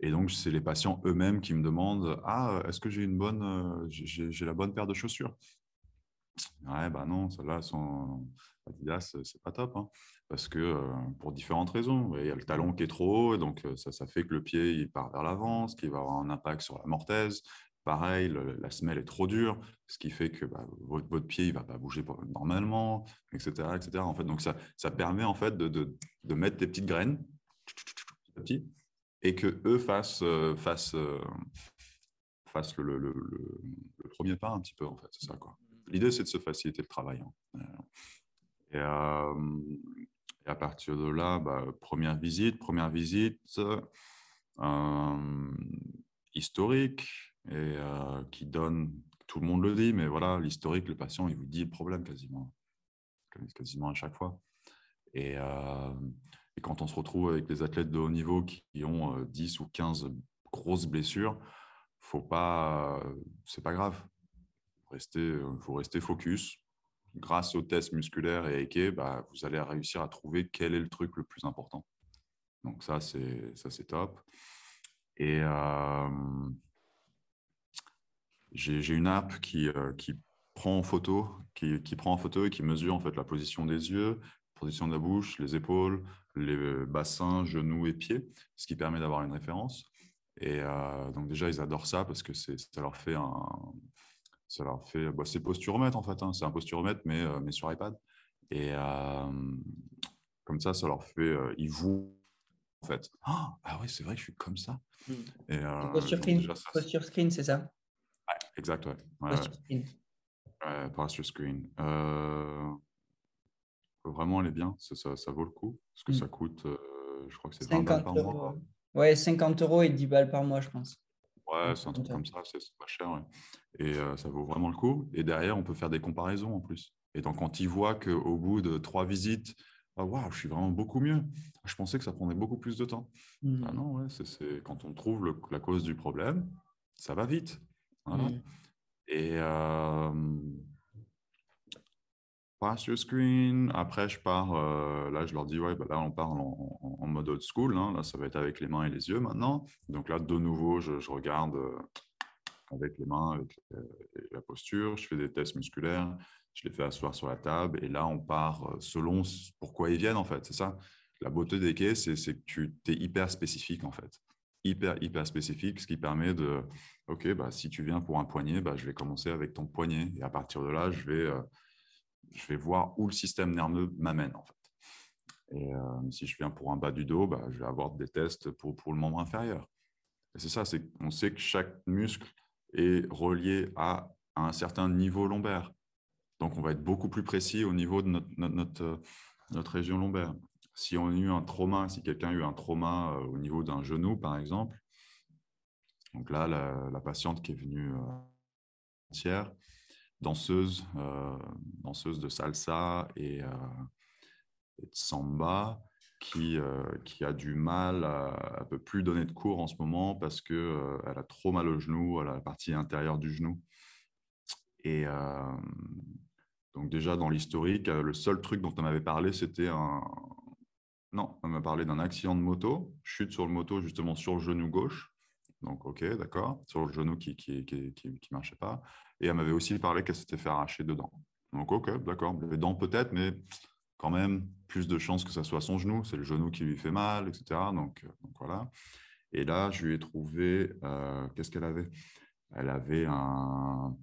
et donc, c'est les patients eux-mêmes qui me demandent Ah, est-ce que j'ai une bonne, euh, j'ai la bonne paire de chaussures? Ouais, bah non, celle-là, son Adidas, c'est pas top. Hein, parce que euh, pour différentes raisons. Il y a le talon qui est trop haut, donc ça, ça fait que le pied il part vers l'avant, ce qui va avoir un impact sur la mortaise. Pareil, la semelle est trop dure, ce qui fait que bah, votre, votre, pied ne va pas bouger normalement, etc. etc. En fait, donc ça, ça permet en fait de, de, de, mettre des petites graines petit, et que eux fassent, euh, fassent, euh, fassent le, le, le, premier pas un petit peu. En fait, c'est ça quoi. L'idée c'est de se faciliter le travail. Hein. Et, euh, et, à partir de là, bah, première visite, première visite historique et euh, qui donne, tout le monde le dit, mais voilà, l'historique, le patient, il vous dit problème quasiment, quasiment à chaque fois. Et, euh, quand on se retrouve avec des athlètes de haut niveau qui ont 10 euh, ou 15 grosses blessures, faut pas, c'est pas grave. Rester, faut rester focus. Grâce aux tests musculaires et Eke, bah, vous allez réussir à trouver quel est le truc le plus important. Donc ça, c'est ça, c'est top. Et j'ai une app qui, euh, qui prend en photo, qui, qui, prend en photo et qui mesure en fait la position des yeux, la position de la bouche, les épaules, les bassins, genoux et pieds, ce qui permet d'avoir une référence. Et euh, donc déjà, ils adorent ça parce que ça leur fait un, ça leur fait, bah, c'est posturomètre en fait, hein. c'est un posturomètre mais, euh, mais sur iPad. Et comme ça, ça leur fait, ils voient en fait. ah, ah oui, c'est vrai que je suis comme ça. Mmh. Et, posture, screen, posture screen, c'est ça? Exact, ouais. ouais, screen. Ouais, screen. Euh, vraiment, elle est bien. Ça, ça, vaut le coup. Parce que mm. ça coûte, euh, je crois que c'est 20 balles par mois. Ouais, 50 euros et 10 balles par mois, je pense. Ouais, c'est un truc comme ça, c'est pas cher. Ouais. Et euh, ça vaut vraiment le coup. Et derrière, on peut faire des comparaisons en plus. Et donc, quand ils voient qu'au bout de trois visites, ah, waouh, je suis vraiment beaucoup mieux. Je pensais que ça prendrait beaucoup plus de temps. Mm. Ah non, ouais, c'est quand on trouve la cause du problème, ça va vite. Mmh. Et euh, sur screen. Après, je pars. Euh, là, je leur dis, ouais, bah là, on parle en, mode old school. Hein. Là, ça va être avec les mains et les yeux maintenant. Donc là, de nouveau, je, regarde euh, avec les mains, avec la posture. Je fais des tests musculaires. Je les fais asseoir sur la table. Et là, on part euh, selon pourquoi ils viennent, en fait. C'est ça. La beauté des quais, c'est que tu es hyper spécifique, en fait hyper, hyper spécifique, ce qui permet de, OK, bah, si tu viens pour un poignet, bah, je vais commencer avec ton poignet. Et à partir de là, je vais, euh, je vais voir où le système nerveux m'amène, en fait. Et euh, si je viens pour un bas du dos, bah, je vais avoir des tests pour, pour le membre inférieur. Et c'est ça, on sait que chaque muscle est relié à, un certain niveau lombaire. Donc, on va être beaucoup plus précis au niveau de notre, notre, notre région lombaire si on a eu un trauma, si quelqu'un a eu un trauma euh, au niveau d'un genou, par exemple, donc là, la, patiente qui est venue euh, danseuse, euh, danseuse de salsa et, de samba, qui, qui, a du mal, à, ne peut plus donner de cours en ce moment parce qu'elle elle a trop mal au genou, à la partie intérieure du genou. Et donc déjà, dans l'historique, le seul truc dont on avait parlé, c'était un... Non, on m'a parlé d'un accident de moto, chute sur le moto justement sur le genou gauche. Donc, ok, d'accord, sur le genou qui ne qui, qui, qui, marchait pas. Et elle m'avait aussi parlé qu'elle s'était fait arracher dedans. Donc, ok, d'accord, les dents peut-être, mais quand même plus de chances que ça soit son genou. C'est le genou qui lui fait mal, etc. Donc, donc voilà. Et là, je lui ai trouvé, euh, qu'est-ce qu'elle avait? Elle avait un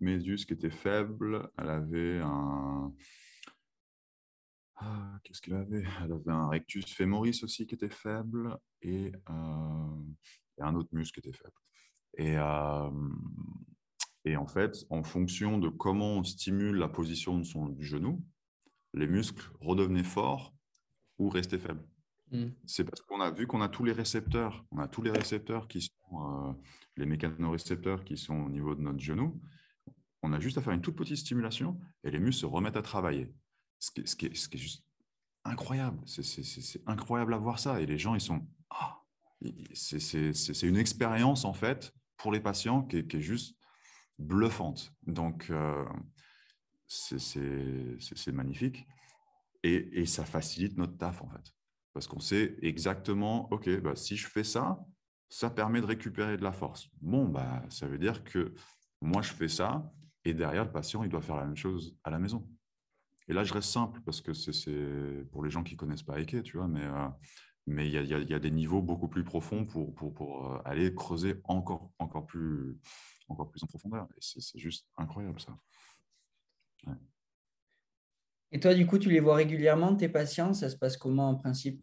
mésus qui était faible. Elle avait un. Ah, qu'est-ce qu'elle avait? Elle avait un rectus femoris aussi qui était faible et, euh, un autre muscle était faible. Et, euh, et, en fait, en fonction de comment on stimule la position de son, du genou, les muscles redevenaient forts ou rester faible. Hmm. C'est parce qu'on a vu qu'on a tous les récepteurs, on a tous les récepteurs qui sont euh, les mécanorécepteurs qui sont au niveau de notre genou. On a juste à faire une toute petite stimulation et les muscles se remettent à travailler. Ce qui, ce qui, est, ce qui est, juste incroyable. C'est incroyable à voir ça. Et les gens, ils sont. Ah, c'est une expérience, en fait, pour les patients qui est, juste bluffante. Donc, euh, c'est magnifique. Et, ça facilite notre taf, en fait. Parce qu'on sait exactement, OK, bah, si je fais ça, ça permet de récupérer de la force. Bon, bah, ça veut dire que moi, je fais ça, et derrière, le patient, il doit faire la même chose à la maison. Et là, je reste simple, parce que c'est pour les gens qui connaissent pas Ike, tu vois, mais euh, mais il y, y, a des niveaux beaucoup plus profonds pour, pour, pour euh, aller creuser encore, encore, plus, encore plus en profondeur. Et c'est juste incroyable, ça. Et toi, du coup, tu les vois régulièrement, tes patients? Ça se passe comment en principe?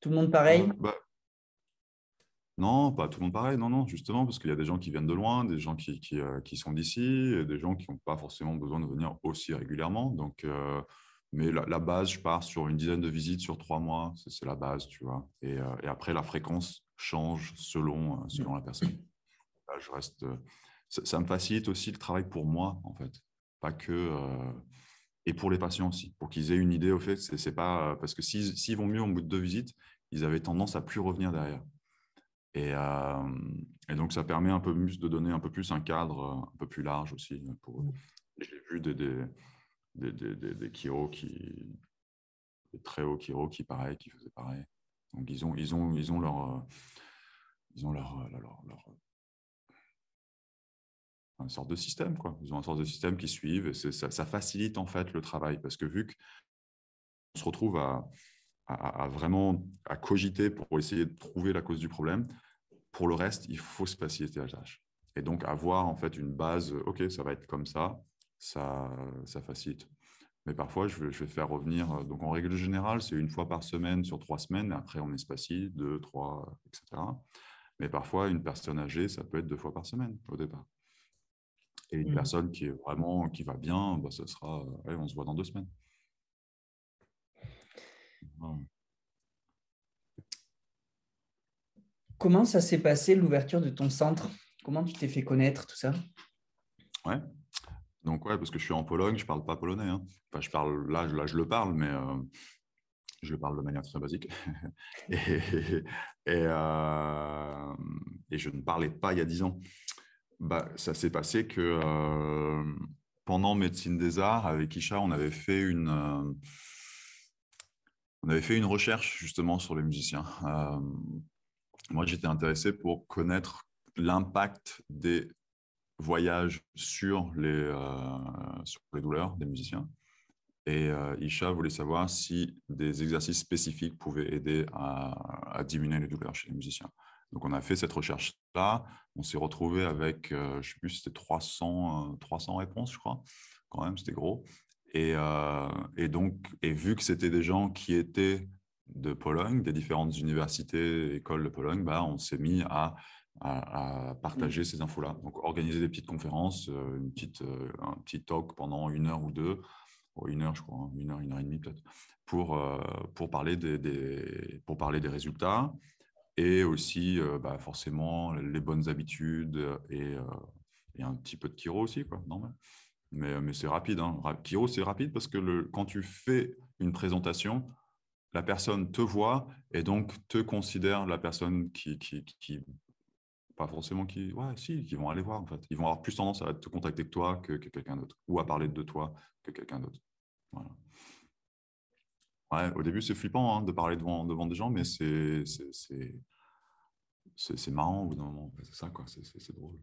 Tout le monde pareil? Euh, bah, Non, pas tout le monde pareil, non, non, justement, parce qu'il y a des gens qui viennent de loin, des gens qui, qui, euh, qui sont d'ici, des gens qui n'ont pas forcément besoin de venir aussi régulièrement. Donc, euh, mais la, base, je pars sur une dizaine de visites sur trois mois, c'est la base, tu vois. Et, et, après, la fréquence change selon, selon la personne. je reste, ça, ça, me facilite aussi le travail pour moi, en fait. Pas que et pour les patients aussi, pour qu'ils aient une idée au fait, c'est pas parce que s'ils vont mieux au bout de deux visites, ils avaient tendance à plus revenir derrière. Et, et, donc, ça permet un peu plus de donner un peu plus un cadre un peu plus large aussi. Pour, mmh. J'ai vu des, des, des, des, des qui, des très hauts chiro qui, pareil, qui faisaient pareil. Donc, ils ont, ils ont, ils ont leur, ils ont leur, leur, leur une sorte de système. Quoi. Ils ont une sorte de système qui suivent et ça, ça, facilite en fait le travail parce que vu qu'on se retrouve à, à, vraiment à cogiter pour essayer de trouver la cause du problème, pour le reste, il faut se faciliter la tâche. Et donc avoir en fait une base, ok, ça va être comme ça, ça, ça facilite. Mais parfois, je vais, je vais, faire revenir, donc en règle générale, c'est une fois par semaine sur trois semaines, après on espacie, deux, trois, etc. Mais parfois, une personne âgée, ça peut être deux fois par semaine au départ. Et une mmh. personne qui est vraiment qui va bien, bah, ça sera, on se voit dans deux semaines. Comment ça s'est passé l'ouverture de ton centre? Comment tu t'es fait connaître tout ça? Ouais. Donc ouais, parce que je suis en Pologne, je parle pas polonais. Hein. Enfin, je parle là, là, je le parle, mais euh, je le parle de manière très basique. et, et, euh, et, je ne parlais pas il y a dix ans bah, Ça s'est passé que euh, pendant médecine des arts, avec Isha, on avait fait une, on avait fait une recherche justement sur les musiciens. Moi, j'étais intéressé pour connaître l'impact des voyages sur les, sur les douleurs des musiciens. Et Isha voulait savoir si des exercices spécifiques pouvaient aider à, diminuer les douleurs chez les musiciens. Donc, on a fait cette recherche-là. On s'est retrouvé avec, euh, je ne sais plus, c'était 300, 300 euh, réponses, je crois. Quand même, c'était gros. Et, euh, et, donc, et vu que c'était des gens qui étaient de Pologne, des différentes universités, écoles de Pologne, bah, on s'est mis à, à, partager mmh. ces infos-là. Donc, organiser des petites conférences, une petite, un petit talk pendant une heure ou deux, une heure, je crois, hein, une heure, une heure et demie peut-être, pour, pour, parler des, des, pour parler des résultats, et aussi euh, bah, forcément les bonnes habitudes et, euh, et, un petit peu de Kiro aussi, quoi, normal. Mais, mais c'est rapide. Hein. Kiro, c'est rapide parce que le, quand tu fais une présentation, la personne te voit et donc te considère la personne qui, qui, qui pas forcément qui, ouais, si, qui vont aller voir en fait. Ils vont avoir plus tendance à te contacter que toi que, quelqu'un d'autre, ou à parler de toi que quelqu'un d'autre. Voilà. Ouais, au début, c'est flippant hein, de parler devant, devant des gens, mais c'est c'est marrant au bout d'un moment. C'est ça, quoi. C'est drôle.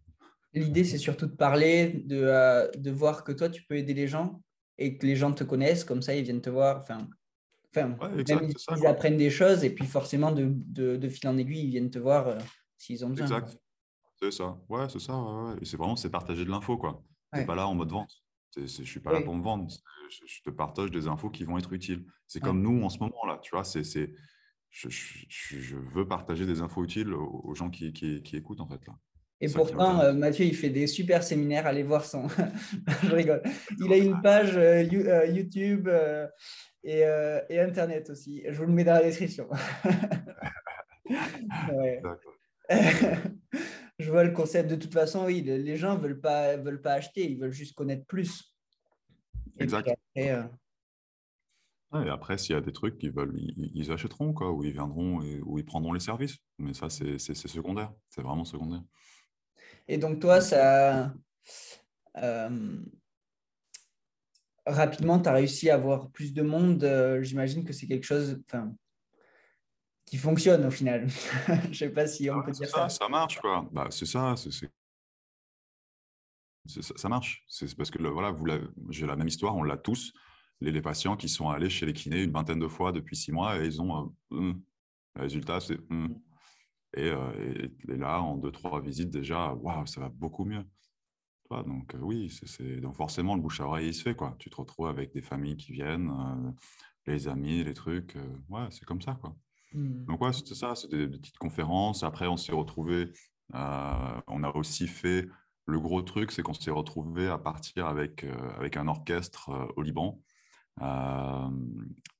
L'idée, c'est surtout de parler, de, euh, de, voir que toi, tu peux aider les gens et que les gens te connaissent, comme ça, ils viennent te voir. Enfin, enfin ils, apprennent des choses et puis forcément, de, de, de, fil en aiguille, ils viennent te voir euh, s'ils ont besoin. Exact. C'est ça. Ouais, c'est ça. Et c'est vraiment, c'est partager de l'info, quoi. Tu pas là en mode vente. je ne suis pas là pour me vendre. Je, te partage des infos qui vont être utiles. C'est comme nous en ce moment, là. Tu vois, c'est je, je, veux partager des infos utiles aux, gens qui, qui, qui, écoutent, en fait, là. Et pourtant, euh, Mathieu, il fait des super séminaires. Allez voir son. je rigole. Il a une page euh, euh, YouTube et, et, Internet aussi. Je vous le mets dans la description. je vois le concept. De toute façon, oui, les gens ne veulent pas, veulent pas acheter, ils veulent juste connaître plus. exact. Et après, s'il y a des trucs qu'ils veulent, ils, achèteront, quoi, ou ils viendront, ou ils prendront les services. Mais ça, c'est secondaire. C'est vraiment secondaire. Et donc, toi, ça. Euh, rapidement, tu as réussi à avoir plus de monde. Euh, j'imagine que c'est quelque chose qui fonctionne au final. Je ne sais pas si on peut dire ça, ça. marche, quoi. Bah, c'est ça. C'est ça, marche. C'est parce que voilà, j'ai la même histoire, on l'a tous. Les, patients qui sont allés chez les kinés une vingtaine de fois depuis six mois et ils ont. Euh, hum. le résultat, c'est. Hum. Mm. Euh, et, là, en deux, trois visites, déjà, waouh, ça va beaucoup mieux. Donc euh, oui, c'est donc forcément le bouche à oreille il se fait quoi. Tu te retrouves avec des familles qui viennent, euh, les amis, les trucs. ouais, c'est comme ça quoi. Mmh. Donc ouais, c'était ça, c'était des, petites conférences. Après, on s'est retrouvé. on a aussi fait le gros truc, c'est qu'on s'est retrouvé à partir avec avec un orchestre au Liban. Euh,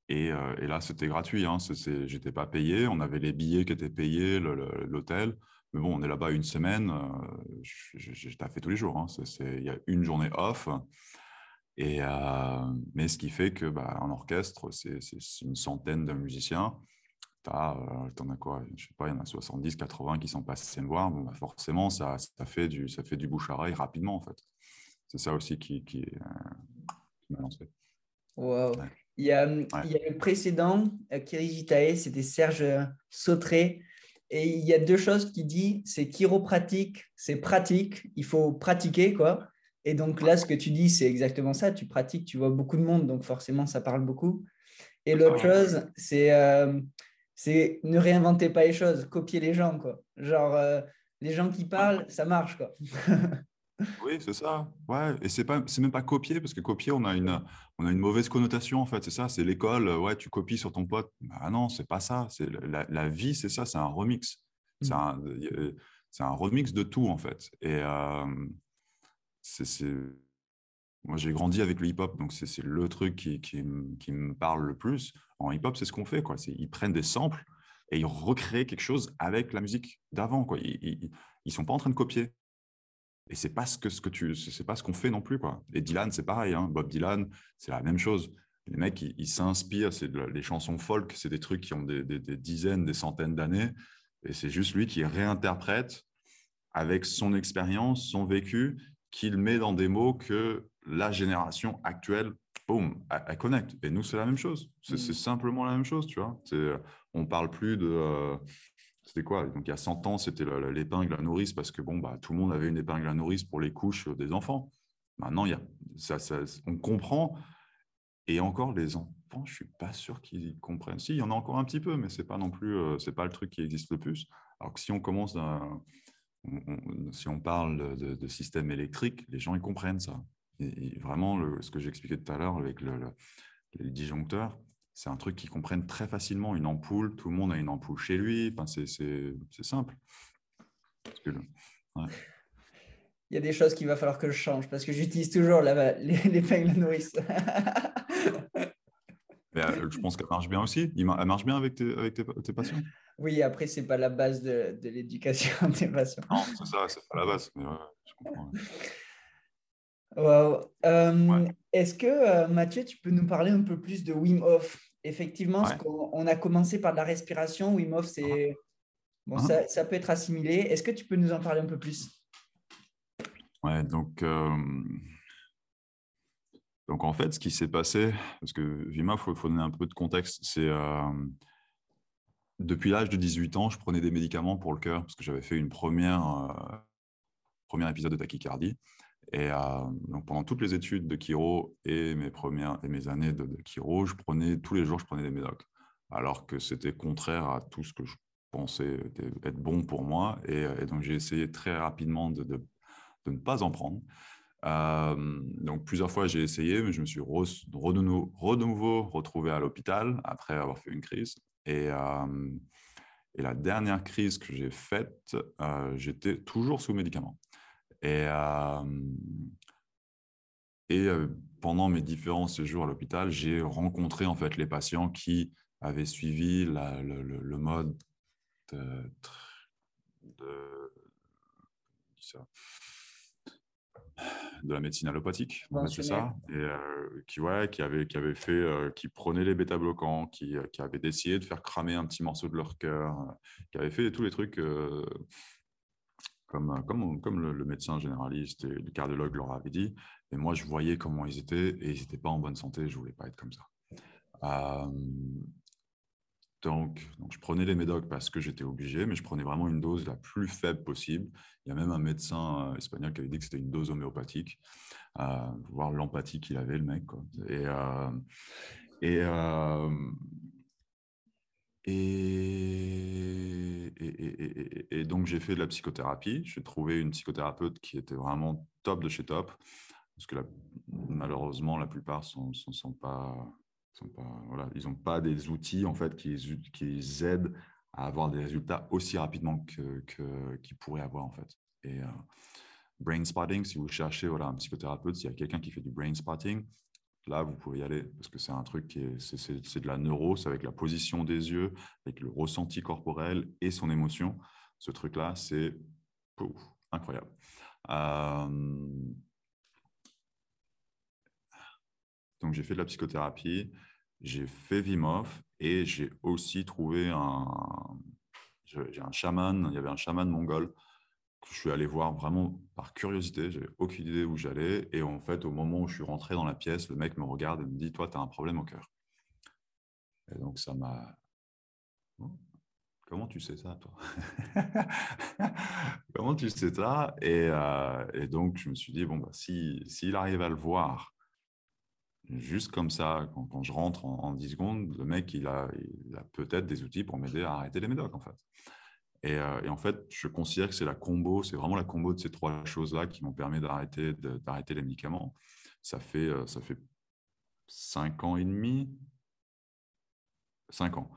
et, là, c'était gratuit. Hein. J'étais pas payé. On avait les billets qui étaient payés, l'hôtel. Mais bon, on est là-bas une semaine. Euh, J'ai fait tous les jours. Hein. Il y a une journée off. Euh, mais ce qui fait que bah, orchestre, c'est une centaine de musiciens. Tu euh, en as quoi? Je sais pas, il y en a 70, 80 qui sont passés me voir. Bon, bah, forcément, ça, ça, fait du, ça fait du bouche à oreille rapidement, en fait. C'est ça aussi qui, qui, m'a lancé. Wow. Il y, a, il y a le précédent, euh, Kirijitae, c'était Serge Sautré. Et il y a deux choses qui dit, c'est chiropratique, c'est pratique, il faut pratiquer, quoi. Et donc là, ce que tu dis, c'est exactement ça. Tu pratiques, tu vois beaucoup de monde, donc forcément, ça parle beaucoup. Et l'autre chose, c'est euh, c'est ne réinventer pas les choses, copier les gens, quoi. Genre, euh, les gens qui parlent, ça marche, quoi. Oui, c'est ça. Ouais, et c'est pas, c'est même pas copier parce que copier, on a une, on a une mauvaise connotation en fait. C'est ça, c'est l'école. Ouais, tu copies sur ton pote. Ah non, c'est pas ça. C'est la, la vie, c'est ça. C'est un remix. C'est mmh. un, c'est un remix de tout en fait. Et c'est, moi, j'ai grandi avec le hip-hop, donc c'est, le truc qui, qui, qui, me parle le plus. En hip-hop, c'est ce qu'on fait. Quoi. Ils prennent des samples et ils recréent quelque chose avec la musique d'avant. Ils ne sont pas en train de copier. Et c'est pas ce que, ce que tu, c'est pas ce qu'on fait non plus quoi. Et Dylan, c'est pareil. Hein. Bob Dylan, c'est la même chose. Les mecs, ils s'inspirent. C'est les chansons folk, c'est des trucs qui ont des, dizaines, des centaines d'années. Et c'est juste lui qui réinterprète avec son expérience, son vécu, qu'il met dans des mots que la génération actuelle, boum, elle, connecte. Et nous, c'est la même chose. C'est mmh. simplement la même chose, tu vois. On parle plus de, euh, c'était quoi Donc il y a 100 ans, c'était l'épingle à nourrice parce que bon, bah, tout le monde avait une épingle à nourrice pour les couches des enfants. Maintenant, il y a, ça, on comprend. Et encore, les enfants, je suis pas sûr qu'ils comprennent. Si, il y en a encore un petit peu, mais c'est pas non plus, euh, c'est pas le truc qui existe le plus. Alors que si on commence, si on parle de, système électrique, les gens ils comprennent ça. Et, vraiment, ce que j'expliquais tout à l'heure avec le, les disjoncteurs, c'est un truc qu'ils comprennent très facilement. Une ampoule, tout le monde a une ampoule chez lui. Enfin, c'est simple. Il y a des choses qu'il va falloir que je change parce que j'utilise toujours l'épingle nourrice. Euh, je pense qu'elle marche bien aussi. Elle marche bien avec tes, avec tes, patients Oui, après, ce n'est pas la base de, de l'éducation des patients. Non, c'est ça, c'est pas la base. Mais je comprends. Euh, est-ce que, euh, Mathieu, tu peux nous parler un peu plus de Wim Hof? Effectivement, on a commencé par de la respiration. Wim Hof, c'est Bon, hein ça, peut être assimilé. Est-ce que tu peux nous en parler un peu plus? Ouais, donc, euh, donc en fait, ce qui s'est passé, parce que Vima, il faut, donner un peu de contexte, c'est euh, depuis l'âge de 18 ans, je prenais des médicaments pour le cœur, parce que j'avais fait une première, euh, premier épisode de tachycardie. Et donc pendant toutes les études de chiro et mes premières et mes années de, de chiro, je prenais tous les jours, je prenais des médocs, alors que c'était contraire à tout ce que je pensais être bon pour moi. Et, donc j'ai essayé très rapidement de, ne pas en prendre. Euh, donc plusieurs fois j'ai essayé, mais je me suis de nouveau retrouvé à l'hôpital après avoir fait une crise. Et, euh, la dernière crise que j'ai faite, euh, j'étais toujours sous médicaments. Et, et pendant mes différents séjours à l'hôpital, j'ai rencontré en fait les patients qui avaient suivi la, le, le, mode de, de, de la médecine allopathique, c'est ça, et euh, qui, ouais, qui, avait, qui avait fait, euh, qui prenait les bêta-bloquants, qui, euh, qui avait décidé de faire cramer un petit morceau de leur cœur, qui avait fait tous les trucs comme, comme, comme le, médecin généraliste et le cardiologue leur avait dit. Et moi, je voyais comment ils étaient et ils n'étaient pas en bonne santé. Je voulais pas être comme ça. Donc, donc, je prenais les médocs parce que j'étais obligé, mais je prenais vraiment une dose la plus faible possible. Il y a même un médecin euh, espagnol qui avait dit que c'était une dose homéopathique, euh, voir l'empathie qu'il avait, le mec. Euh, et, et, donc, j'ai fait de la psychothérapie. J'ai trouvé une psychothérapeute qui était vraiment top de chez top, parce que malheureusement, la plupart ne sont, pas ils n'ont pas des outils en fait qui, qui aident à avoir des résultats aussi rapidement qu'ils que, pourraient avoir en fait. Et euh, brain spotting, si vous cherchez voilà, un psychothérapeute, s'il y a quelqu'un qui fait du brain spotting, là vous pouvez y aller parce que c'est un truc qui est, c'est, de la neuro, c'est avec la position des yeux, avec le ressenti corporel et son émotion. Ce truc-là, c'est incroyable. Euh, donc j'ai fait de la psychothérapie. J'ai fait Wim et j'ai aussi trouvé un, j'ai un chaman, il y avait un chaman mongol je suis allé voir vraiment par curiosité, j'avais aucune idée où j'allais et en fait au moment où je suis rentré dans la pièce, le mec me regarde et me dit toi tu as un problème au cœur. Et donc ça m'a oh, Comment tu sais ça, toi? Comment tu sais ça? Et, euh, et, donc, je me suis dit, bon, bah, s'il si, arrive à le voir juste comme ça, quand, je rentre en, 10 secondes, le mec, il a, a peut-être des outils pour m'aider à arrêter les médocs, en fait. Euh, et, en fait, je considère que c'est la combo, c'est vraiment la combo de ces trois choses-là qui m'ont permis d'arrêter, d'arrêter les médicaments. Ça fait, euh, ça fait 5 ans et demi, 5 ans.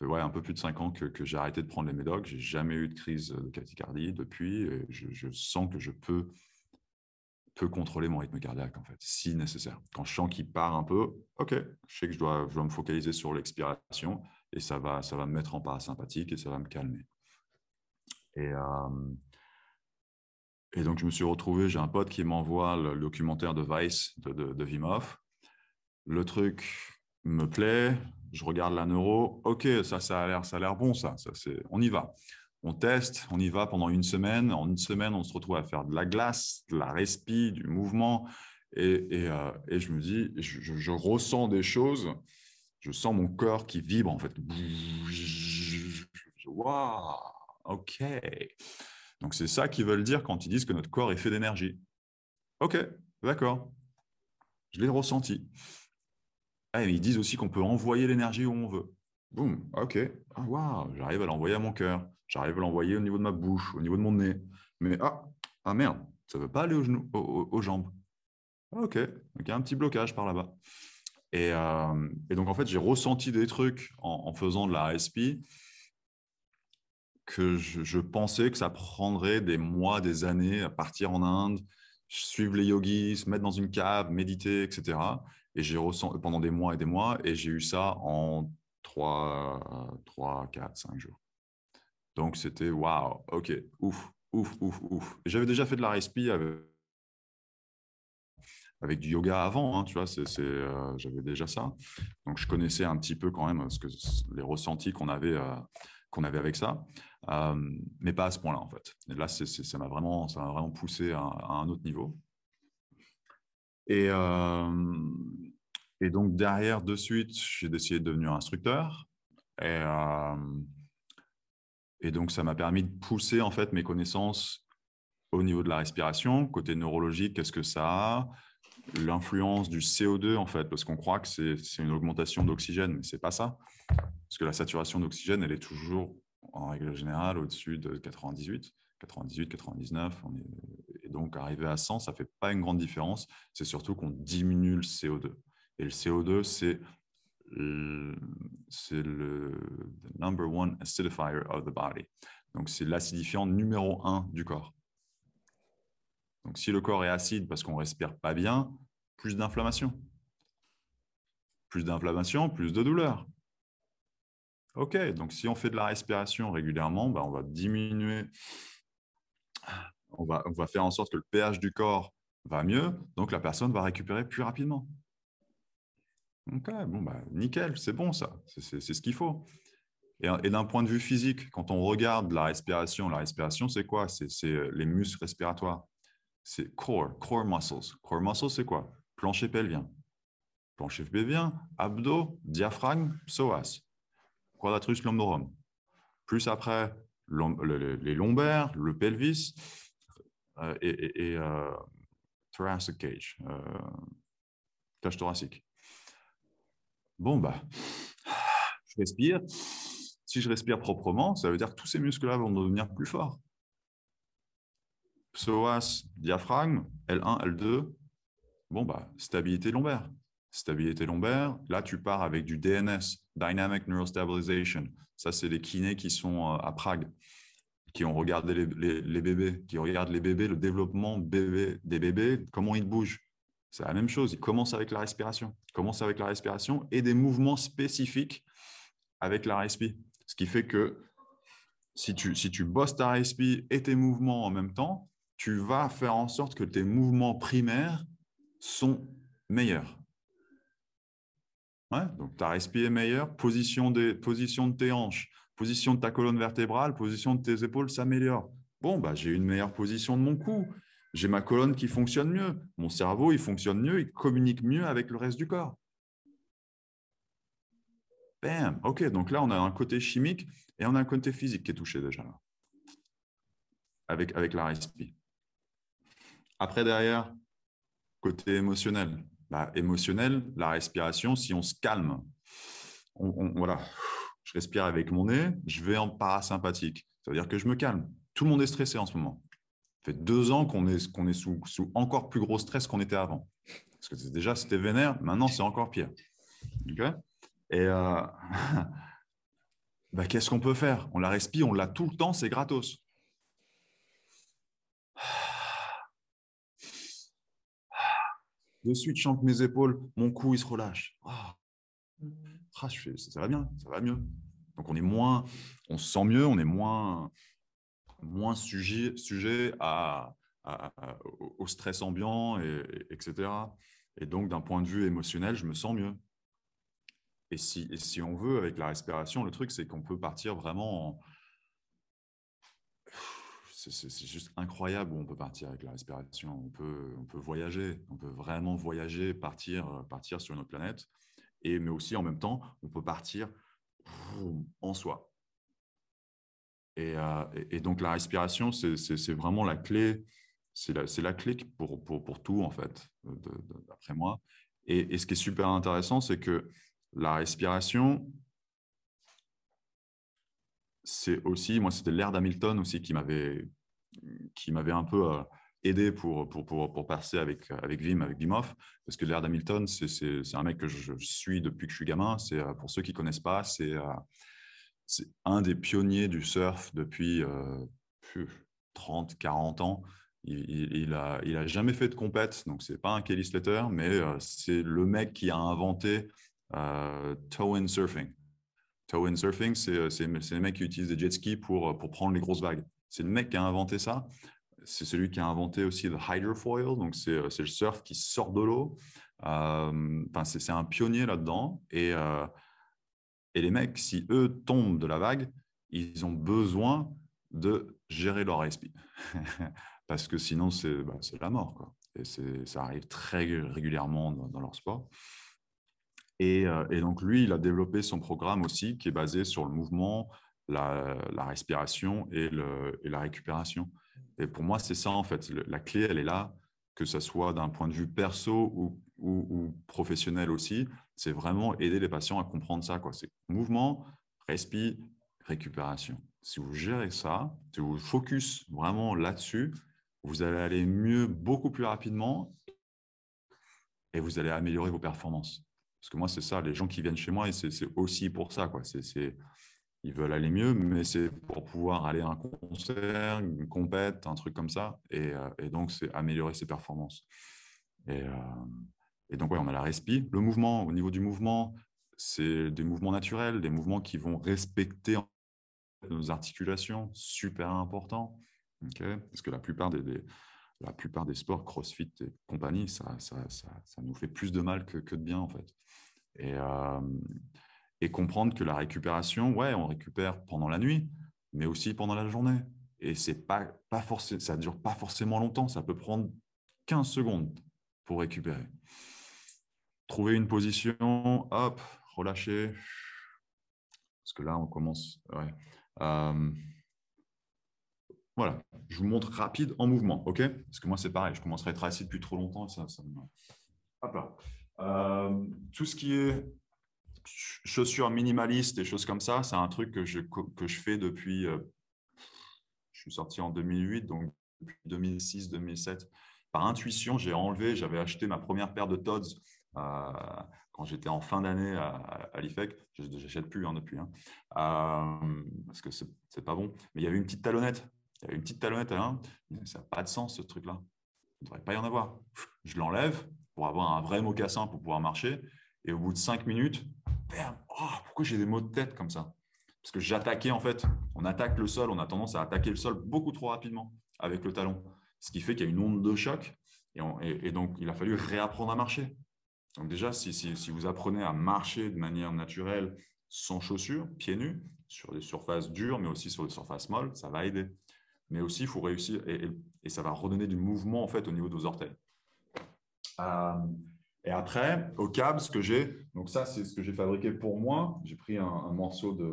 Ça ouais, un peu plus de 5 ans que, j'ai arrêté de prendre les médocs. J'ai jamais eu de crise de tachycardie depuis. Je sens que je peux peux contrôler mon rythme cardiaque, en fait, si nécessaire. Quand je sens qu'il part un peu, OK, je sais que je dois, je dois me focaliser sur l'expiration et ça va, ça va me mettre en parasympathique et ça va me calmer. Et, euh, et donc, je me suis retrouvé, j'ai un pote qui m'envoie le, documentaire de Vice de, de, Vimov. Le truc me plaît, je regarde la neuro, OK, ça, ça a l'air, ça a l'air bon, ça, ça c'est, on y va on teste, on y va pendant une semaine. En une semaine, on se retrouve à faire de la glace, de la respi, du mouvement. Et, euh, je me dis, je, ressens des choses. Je sens mon corps qui vibre en fait. Waouh, ok. Donc c'est ça qu'ils veulent dire quand ils disent que notre corps est fait d'énergie. Ok, d'accord. Je l'ai ressenti. Ah, ils disent aussi qu'on peut envoyer l'énergie où on veut. Boum, ok. Ah, waouh, j'arrive à l'envoyer à mon cœur. J'arrive à l'envoyer au niveau de ma bouche, au niveau de mon nez. Mais ah, ah merde, ça ne veut pas aller aux, genoux, aux, jambes. ok, il y a un petit blocage par là-bas. Et, euh, donc, en fait, j'ai ressenti des trucs en, faisant de la RSP que je, pensais que ça prendrait des mois, des années à partir en Inde, suivre les yogis, se mettre dans une cave, méditer, etc. Et j'ai ressenti pendant des mois et des mois, et j'ai eu ça en 3, 3 4, 5 jours. Donc, c'était waouh, ok, ouf, ouf, ouf, ouf. J'avais déjà fait de la respi avec, du yoga avant, hein, tu vois, euh, j'avais déjà ça. Donc, je connaissais un petit peu quand même ce que, les ressentis qu'on avait euh, qu'on avait avec ça, mais pas à ce point-là en fait. Et là, ça m'a vraiment, ça vraiment poussé à, un autre niveau. Et, et donc derrière, de suite, j'ai décidé de devenir instructeur. Et, et donc ça m'a permis de pousser en fait mes connaissances au niveau de la respiration, côté neurologique, qu'est-ce que ça a L'influence du CO2, en fait, parce qu'on croit que c'est une augmentation d'oxygène, mais ce n'est pas ça. Parce que la saturation d'oxygène, elle est toujours, en règle générale, au-dessus de 98, 98, 99. et donc, arriver à 100, ça ne fait pas une grande différence. C'est surtout qu'on diminue le CO2. Et le CO2, c'est c'est le number one acidifier of the body. Donc, c'est l'acidifiant numéro un du corps. Donc, si le corps est acide parce qu'on ne respire pas bien, plus d'inflammation. Plus d'inflammation, plus de douleur. OK, donc si on fait de la respiration régulièrement, ben, on va diminuer, on va, faire en sorte que le pH du corps va mieux, donc la personne va récupérer plus rapidement. OK, bon, bah, nickel, c'est bon ça, c'est ce qu'il faut. Et, et d'un point de vue physique, quand on regarde la respiration, la respiration, c'est quoi? C'est les muscles respiratoires c'est core, core muscles. Core muscles, c'est quoi? Plancher pelvien. Plancher pelvien, abdos, diaphragme, psoas. Quadratus lumborum. Plus après, les lombaires, le pelvis euh, et, euh, thoracic cage, euh, cage thoracique. Bon, bah, je respire. Si je respire proprement, ça veut dire que tous ces muscles-là vont devenir plus forts psoas, diaphragme, L1, L2, bon, bah, stabilité lombaire. Stabilité lombaire, là, tu pars avec du DNS, Dynamic Neural Stabilization. Ça, c'est les kinés qui sont euh, à Prague, qui ont regardé les, bébés, qui regardent les bébés, le développement bébé, des bébés, comment ils bougent. C'est la même chose, ils commencent avec la respiration. Ils commencent avec la respiration et des mouvements spécifiques avec la respi. Ce qui fait que si tu, si tu bosses ta respi et tes mouvements en même temps, tu vas faire en sorte que tes mouvements primaires sont meilleurs. Donc ta respiration est meilleure, position, de tes hanches, position de ta colonne vertébrale, position de tes épaules s'améliore. Bon, bah, j'ai une meilleure position de mon cou, j'ai ma colonne qui fonctionne mieux, mon cerveau il fonctionne mieux, il communique mieux avec le reste du corps. Bam, ok, donc là on a un côté chimique et on a un côté physique qui est touché déjà avec, avec la respiration. Après, derrière, côté émotionnel. Bah, émotionnel, la respiration, si on se calme, voilà, je respire avec mon nez, je vais en parasympathique. Ça veut dire que je me calme. Tout le monde est stressé en ce moment. Ça fait deux ans qu'on est, est sous, sous, encore plus gros stress qu'on était avant. Parce que déjà, c'était vénère, maintenant, c'est encore pire. Et euh, bah, qu'est-ce qu'on peut faire? On la respire, on l'a tout le temps, c'est gratos. De suite, je sens mes épaules, mon cou, il se relâche. Ah, ah ça va bien, ça va mieux. Donc, on est moins, on se sent mieux, on est moins, moins sujet, sujet à, au stress ambiant, et, etc. Et donc, d'un point de vue émotionnel, je me sens mieux. Et si, et si on veut, avec la respiration, le truc, c'est qu'on peut partir vraiment en, c'est juste incroyable où on peut partir avec la respiration. On peut, on peut voyager, on peut vraiment voyager, partir, euh, partir sur une autre planète. Et, mais aussi, en même temps, on peut partir en soi. Et, euh, et, donc, la respiration, c'est vraiment la clé. C'est la, clé pour, pour, tout, en fait, d'après moi. Et, ce qui est super intéressant, c'est que la respiration, c'est aussi, moi, c'était l'air d'Hamilton aussi qui m'avait, qui m'avait un peu euh, aidé pour, pour, pour, pour, passer avec, avec Vim, avec Vimov, parce que l'air d'Hamilton, c'est un mec que je, suis depuis que je suis gamin. C'est euh, Pour ceux qui ne connaissent pas, c'est euh, c'est un des pionniers du surf depuis 30, 40 ans. Il, il, a, il a jamais fait de compète, donc c'est pas un Kelly Slater, mais c'est le mec qui a inventé euh, toe-in surfing. Toe surfing, euh, c'est les mecs qui utilisent des jet skis pour, euh, pour prendre les grosses vagues. C'est le mec qui a inventé ça. C'est celui qui a inventé aussi le hydrofoil, donc c'est euh, le surf qui sort de l'eau. Enfin, c'est un pionnier là-dedans. Et, les mecs, si eux tombent de la vague, ils ont besoin de gérer leur esprit. Parce que sinon, c'est bah, la mort. Et ça arrive très régulièrement dans, leur sport. Et, euh, et, donc, lui, il a développé son programme aussi qui est basé sur le mouvement, la, respiration et, la récupération. Et pour moi, c'est ça, en fait. La clé, elle est là, que ce soit d'un point de vue perso ou, professionnel aussi. C'est vraiment aider les patients à comprendre ça. C'est mouvement, respi, récupération. Si vous gérez ça, si vous focus vraiment là-dessus, vous allez aller mieux beaucoup plus rapidement et vous allez améliorer vos performances. Parce que moi, c'est ça, les gens qui viennent chez moi, c'est aussi pour ça. Quoi. C'est, ils veulent aller mieux, mais c'est pour pouvoir aller à un concert, une compète, un truc comme ça. Et, euh, donc, c'est améliorer ses performances. Et, euh, et donc, ouais, on a la respi. Le mouvement, au niveau du mouvement, c'est des mouvements naturels, des mouvements qui vont respecter nos articulations, super important. Parce que la plupart des, la plupart des sports, CrossFit et compagnie, ça, ça, ça, ça, nous fait plus de mal que, que de bien, en fait. Et, euh, et, comprendre que la récupération, ouais, on récupère pendant la nuit, mais aussi pendant la journée. Et c'est pas, pas ça ne dure pas forcément longtemps, ça peut prendre 15 secondes pour récupérer. Trouver une position, hop, relâcher. Parce que là, on commence. Ouais. Euh, voilà, je vous montre rapide en mouvement, ok? Parce que moi, c'est pareil, je commencerai à être assis depuis trop longtemps. ça Hop là. Euh, tout ce qui est chaussures minimalistes et choses comme ça, c'est un truc que je, que je fais depuis. Euh, je suis sorti en 2008, donc depuis 2006, 2007. Par intuition, j'ai enlevé, j'avais acheté ma première paire de Todds euh, quand j'étais en fin d'année à, l'IFEC. Je n'achète plus hein, depuis, hein. parce que c'est pas bon. Mais il y avait une petite talonnette il y avait une petite talonnette. Ça n'a pas de sens, ce truc-là. Il ne devrait pas y en avoir. Je l'enlève pour avoir un vrai mocassin pour pouvoir marcher. Et au bout de cinq minutes, oh, pourquoi j'ai des maux de tête comme ça? Parce que j'attaquais, en fait, on attaque le sol, on a tendance à attaquer le sol beaucoup trop rapidement avec le talon. Ce qui fait qu'il y a une onde de choc. Et, donc, il a fallu réapprendre à marcher. Donc déjà, si, vous apprenez à marcher de manière naturelle, sans chaussures, pieds nus, sur des surfaces dures, mais aussi sur des surfaces molles, ça va aider mais aussi il faut réussir et, ça va redonner du mouvement en fait au niveau de vos orteils. Euh, et après, au câble, ce que j'ai, donc ça c'est ce que j'ai fabriqué pour moi. J'ai pris un, morceau de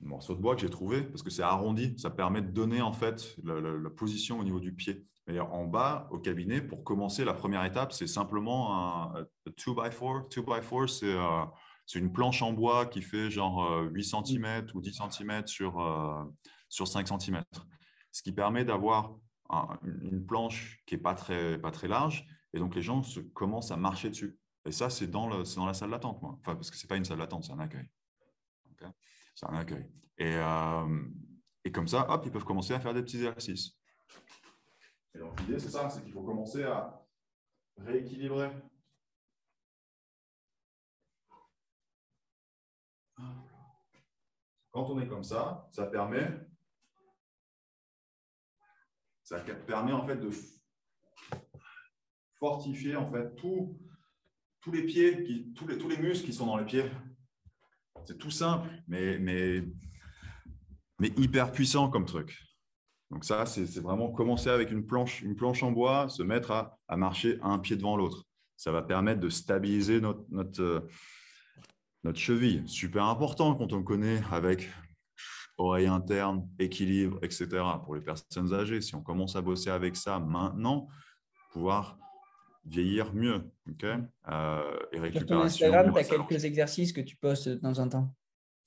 morceau de bois que j'ai trouvé parce que c'est arrondi, ça permet de donner en fait la, position au niveau du pied. Mais en bas, au cabinet, pour commencer, la première étape, c'est simplement un 2x4. 2x4, euh, c'est une planche en bois qui fait genre 8 euh, cm ou 10 cm sur, sur 5 cm. Ce qui permet d'avoir une planche qui n'est pas très, pas très large. Et donc, les gens se, commencent à marcher dessus. Et ça, c'est dans, dans la salle d'attente, moi. Enfin, parce que ce n'est pas une salle d'attente, c'est un accueil. c'est un accueil. Et, euh, et comme ça, hop, ils peuvent commencer à faire des petits exercices. Et donc, l'idée, c'est ça, c'est qu'il faut commencer à rééquilibrer. Quand on est comme ça, ça permet ça permet en fait de fortifier en fait tous les pieds, qui, tous, les, tous les muscles qui sont dans les pieds. C'est tout simple, mais, mais, mais hyper puissant comme truc. Donc ça, c'est vraiment commencer avec une planche, une planche en bois, se mettre à, à marcher un pied devant l'autre. Ça va permettre de stabiliser notre, notre, euh, notre cheville. Super important quand on connaît avec oreille interne, équilibre, etc. Pour les personnes âgées, si on commence à bosser avec ça maintenant, pouvoir vieillir mieux. ok euh, et récupération. Sur ton Instagram, tu as quelques exercices que tu postes de temps en temps.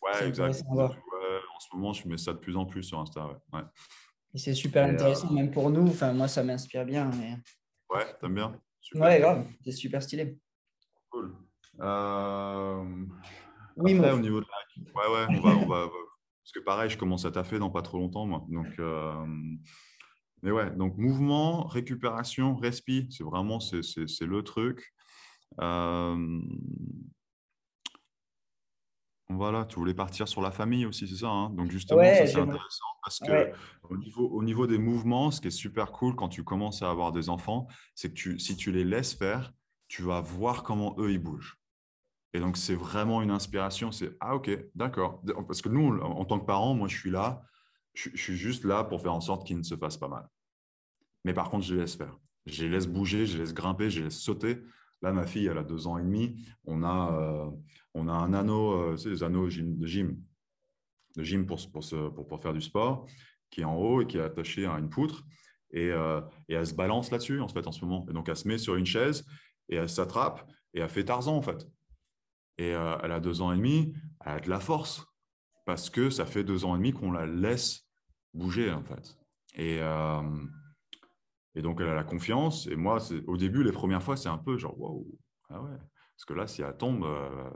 Ouais, exactement. en ce moment, je mets ça de plus en plus sur Insta. Ouais. Et c'est super intéressant, euh, même pour nous. Enfin, moi, ça m'inspire bien. Mais... Ouais, t'aimes bien? Super. Ouais, grave. C'est super stylé. Cool. Euh... Oui, Après, au niveau de la... Ouais, ouais, on va, on va parce que pareil, je commence à taffer dans pas trop longtemps, moi. Donc, euh, mais ouais, donc mouvement, récupération, respi, c'est vraiment c'est, le truc. Euh, voilà, tu voulais partir sur la famille aussi, c'est ça hein? Donc justement, ça c'est intéressant parce que au, niveau, au niveau des mouvements, ce qui est super cool quand tu commences à avoir des enfants, c'est que tu, si tu les laisses faire, tu vas voir comment eux ils bougent. Et donc, c'est vraiment une inspiration. C'est Ah, ok, d'accord. Parce que nous, en tant que parents, moi, je suis là, je, suis juste là pour faire en sorte qu'il ne se fasse pas mal. Mais par contre, je les laisse faire. Je les laisse bouger, je les laisse grimper, je les laisse sauter. Là, ma fille, elle a deux ans et demi. On a, euh, on a un anneau, euh, des anneaux de gym, de gym pour, pour, pour, pour, faire du sport, qui est en haut et qui est attaché à une poutre. Et, euh, et elle se balance là-dessus, en fait, en ce moment. Et donc, elle se met sur une chaise et elle s'attrape et elle fait Tarzan, en fait. Et euh, elle a deux ans et demi, elle a de la force parce que ça fait deux ans et demi qu'on la laisse bouger, en fait. Et, et donc, elle a la confiance. Et moi, au début, les premières fois, c'est un peu genre, waouh, ah. Parce que là, si elle tombe, euh,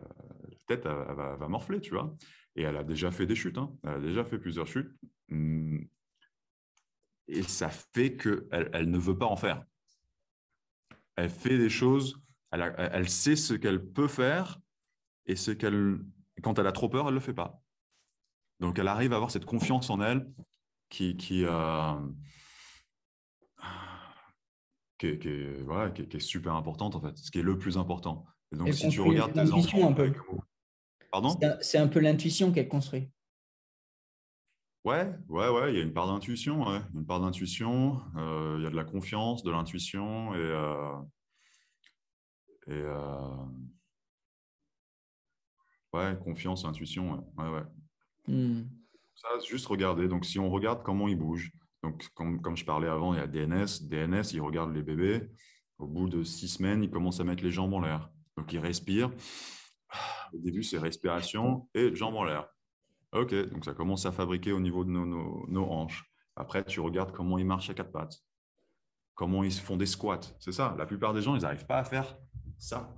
la tête, va, morfler, tu vois. Et elle a déjà fait des chutes. Hein. Elle a déjà fait plusieurs chutes. Mmh. Et ça fait qu'elle elle ne veut pas en faire. Elle fait des choses, elle sait ce qu'elle peut faire et ce qu'elle, quand elle a trop peur, elle ne le fait pas. Donc, elle arrive à avoir cette confiance en elle qui, qui, euh, qui, est, voilà, qui, est, super importante, en fait, ce qui est le plus important. Et donc, si tu regardes tes enfants. Un peu. Pardon? C'est un, peu l'intuition qu'elle construit. Ouais, ouais, ouais, il y a une part d'intuition, ouais. une part d'intuition, euh, il y a de la confiance, de l'intuition et, euh, et euh, ouais, confiance, intuition, ouais, ouais. ouais. Hmm. Ça, juste regarder. Donc, si on regarde comment il bouge, donc, comme, comme, je parlais avant, il y a DNS. DNS, il regarde les bébés. Au bout de six semaines, il commence à mettre les jambes en l'air. Donc, il respire. Au début, c'est respiration et jambes en l'air. OK, donc ça commence à fabriquer au niveau de nos, nos, nos hanches. Après, tu regardes comment ils marchent à quatre pattes, comment ils font des squats. C'est ça. La plupart des gens, ils n'arrivent pas à faire ça.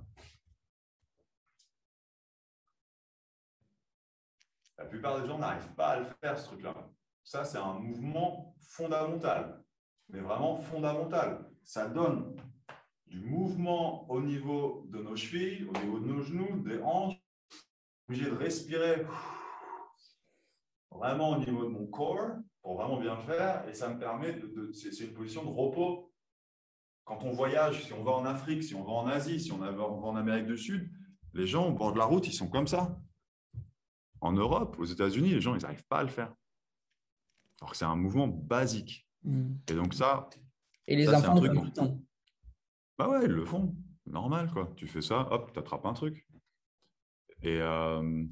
La plupart des gens n'arrivent pas à le faire, ce truc-là. Ça, c'est un mouvement fondamental, mais vraiment fondamental. Ça donne du mouvement au niveau de nos chevilles, au niveau de nos genoux, des hanches. Obligé de respirer vraiment au niveau de mon corps pour vraiment bien le faire. Et ça me permet de. c'est une position de repos. Quand on voyage, si on va en Afrique, si on va en Asie, si on va en Amérique du Sud, les gens au bord de la route, ils sont comme ça. En Europe, aux États-Unis, les gens, ils n'arrivent pas à le faire. Alors que c'est un mouvement basique. Hmm. Et donc ça. Et les enfants le font tout le temps. Bah ouais, ils le font. Normal, quoi. Tu fais ça, hop, tu attrapes un truc. Et, euh,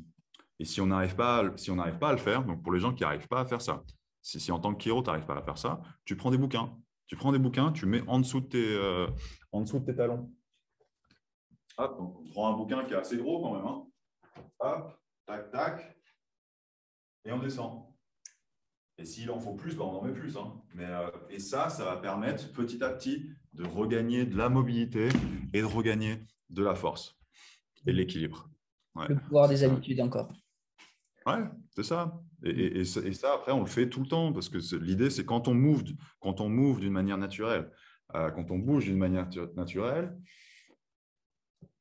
et si on n'arrive pas, si on n'arrive pas à le faire, donc pour les gens qui n'arrivent pas à faire ça, si, si en tant que chiro, tu n'arrives pas à faire ça, tu prends des bouquins. Tu prends des bouquins, tu mets en dessous de tes, euh, en dessous de tes talons. Hop, on prend un bouquin qui est assez gros quand même. Hein. Hop, tac, tac, et on descend. Et s'il en faut plus, ben, on en met plus. Hein. Mais, euh, et ça, ça va permettre petit à petit de regagner de la mobilité et de regagner de la force et l'équilibre. Le pouvoir des habitudes encore. Ouais, c'est ça. Et, et, ça, après, on le fait tout le temps parce que l'idée, c'est quand on move, quand on move d'une manière naturelle, euh, quand on bouge d'une manière naturelle,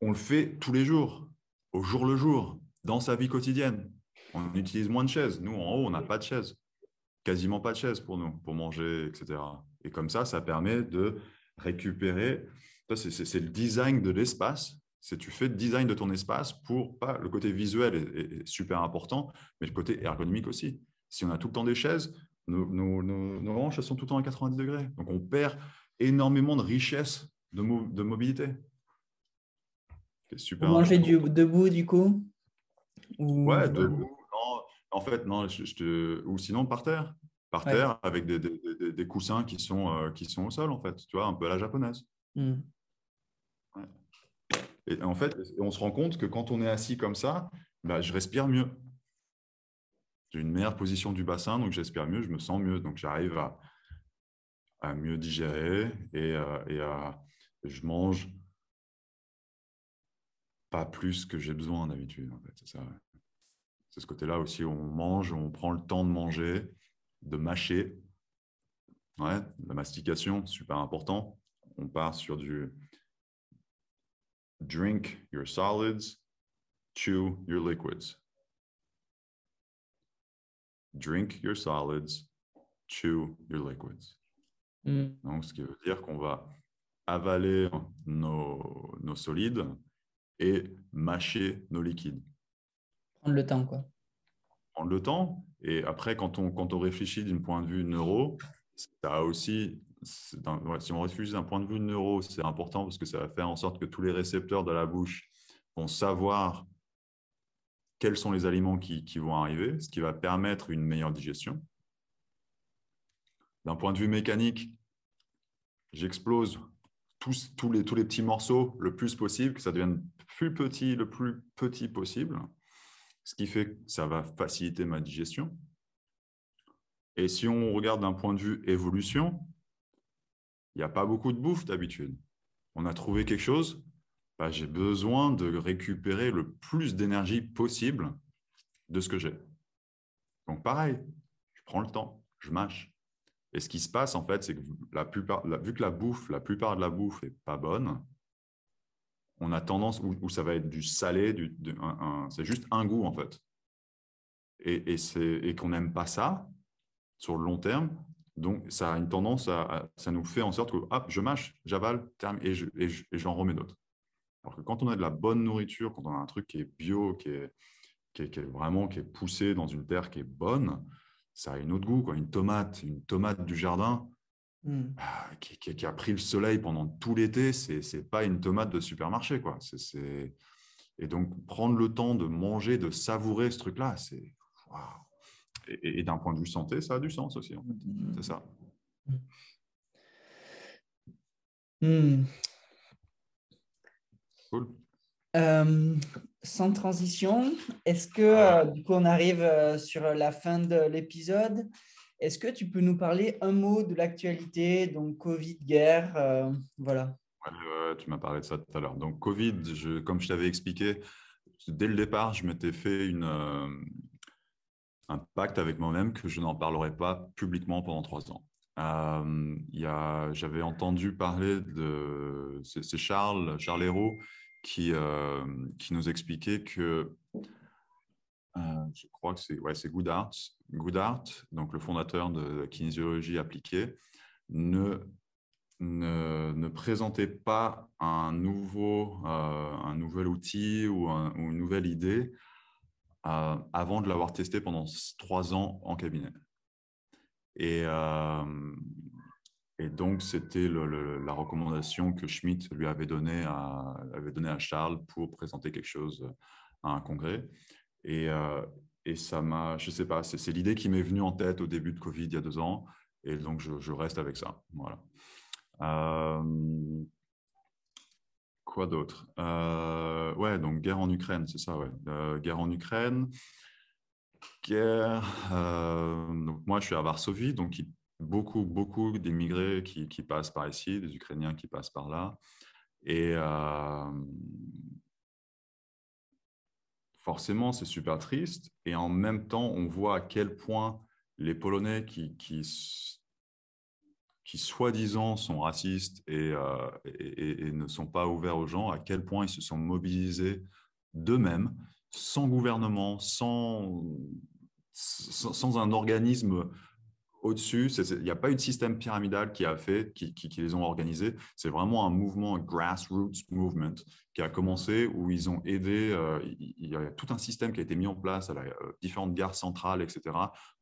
on le fait tous les jours, au jour le jour, dans sa vie quotidienne. On utilise moins de chaises. Nous, en haut, on n'a pas de chaises quasiment pas de chaise pour nous, pour manger, etc. Et comme ça, ça permet de récupérer. C'est le design de l'espace. C'est tu fais le design de ton espace pour pas le côté visuel est, super important, mais le côté ergonomique aussi. Si on a tout le temps des chaises, nos, nos, hanches sont tout le temps à 90 degrés. Donc on perd énormément de richesse de, de mobilité. Super manger du, debout du coup? Ouais, debout en fait, non, je, te... ou sinon par terre. Par terre, avec des, des, des, coussins qui sont, euh, qui sont au sol, en fait. Tu vois, un peu à la japonaise. Hmm. Et en fait, on se rend compte que quand on est assis comme ça, bah, je respire mieux. J'ai une meilleure position du bassin, donc j'espère mieux, je me sens mieux. Donc j'arrive à, à, mieux digérer et, euh, et à, je mange pas plus que j'ai besoin d'habitude. En fait, c'est ça. C'est ce côté-là aussi où on mange, on prend le temps de manger, de mâcher. Ouais, la mastication, super important. On part sur du drink your solids, chew your liquids. Drink your solids, chew your liquids. Mm. Donc, ce qui veut dire qu'on va avaler nos, nos solides et mâcher nos liquides. Prendre le temps, quoi. Prendre le temps. Et après, quand on, quand on réfléchit d'un point de vue neuro, ça a aussi, si on réfléchit d'un point de vue neuro, c'est important parce que ça va faire en sorte que tous les récepteurs de la bouche vont savoir quels sont les aliments qui, qui vont arriver, ce qui va permettre une meilleure digestion. D'un point de vue mécanique, j'explose tous, tous, les, tous les petits morceaux le plus possible, que ça devienne plus petit, le plus petit possible, ce qui fait que ça va faciliter ma digestion. Et si on regarde d'un point de vue évolution, il n'y a pas beaucoup de bouffe d'habitude. On a trouvé quelque chose, bah, j'ai besoin de récupérer le plus d'énergie possible de ce que j'ai. Donc pareil, je prends le temps, je mâche. Et ce qui se passe, en fait, c'est que la plupart, vu que la bouffe, la plupart de la bouffe n'est pas bonne, on a tendance, où, ça va être du salé, du, c'est juste un goût, en fait. Et, et qu'on n'aime pas ça sur le long terme, donc ça a une tendance à, ça nous fait en sorte que hop, je mâche, j'avale, et, je, et, j'en remets d'autres. Alors que quand on a de la bonne nourriture, quand on a un truc qui est bio, qui est, qui est, vraiment qui est poussé dans une terre qui est bonne, ça a un autre goût. Quoi. Une tomate, une tomate du jardin hmm. bah, qui, a pris le soleil pendant tout l'été, c'est n'est pas une tomate de supermarché. Quoi. Et donc, prendre le temps de manger, de savourer ce truc-là, c'est. Et, d'un point de vue santé, ça a du sens aussi. En fait. Hmm. C'est ça. Hmm. Cool. Euh, sans transition, est-ce que, euh, du coup, on arrive euh, sur la fin de l'épisode. Est-ce que tu peux nous parler un mot de l'actualité, donc Covid, guerre, voilà. tu m'as parlé de ça tout à l'heure. Donc, Covid, je, comme je t'avais expliqué, dès le départ, je m'étais fait une, un pacte avec moi-même que je n'en parlerai pas publiquement pendant trois ans. J'avais entendu parler de. C'est Charles, Charles Hérault qui, euh, qui nous expliquait que, euh, je crois que c'est ouais, Goodhart, donc le fondateur de kinésiologie appliquée, ne, ne, ne présentait pas un, nouveau, euh, un nouvel outil ou, une nouvelle idée avant de l'avoir testé pendant trois ans en cabinet. Et, et donc, c'était la recommandation que Schmitt lui avait donnée à, avait donné à Charles pour présenter quelque chose à un congrès. Et, euh, et ça m'a, je sais pas, c'est l'idée qui m'est venue en tête au début de Covid il y a deux ans. Et donc, je, reste avec ça. Voilà. Euh, quoi d'autre? Euh, Ouais, donc guerre en Ukraine, c'est ça, ouais. guerre en Ukraine. Guerre. donc moi, je suis à Varsovie, donc beaucoup, beaucoup d'immigrés qui, qui, passent par ici, des Ukrainiens qui passent par là. Et euh, forcément, c'est super triste. Et en même temps, on voit à quel point les Polonais qui, qui, qui soi-disant sont racistes et, euh, et, et, ne sont pas ouverts aux gens, à quel point ils se sont mobilisés d'eux-mêmes, sans gouvernement, sans, sans un organisme au-dessus. Il n'y a pas eu de système pyramidal qui a fait, qui, les ont organisés. C'est vraiment un mouvement, un grassroots movement qui a commencé où ils ont aidé. Euh, il y a tout un système qui a été mis en place à la, euh, différentes gares centrales, etc.,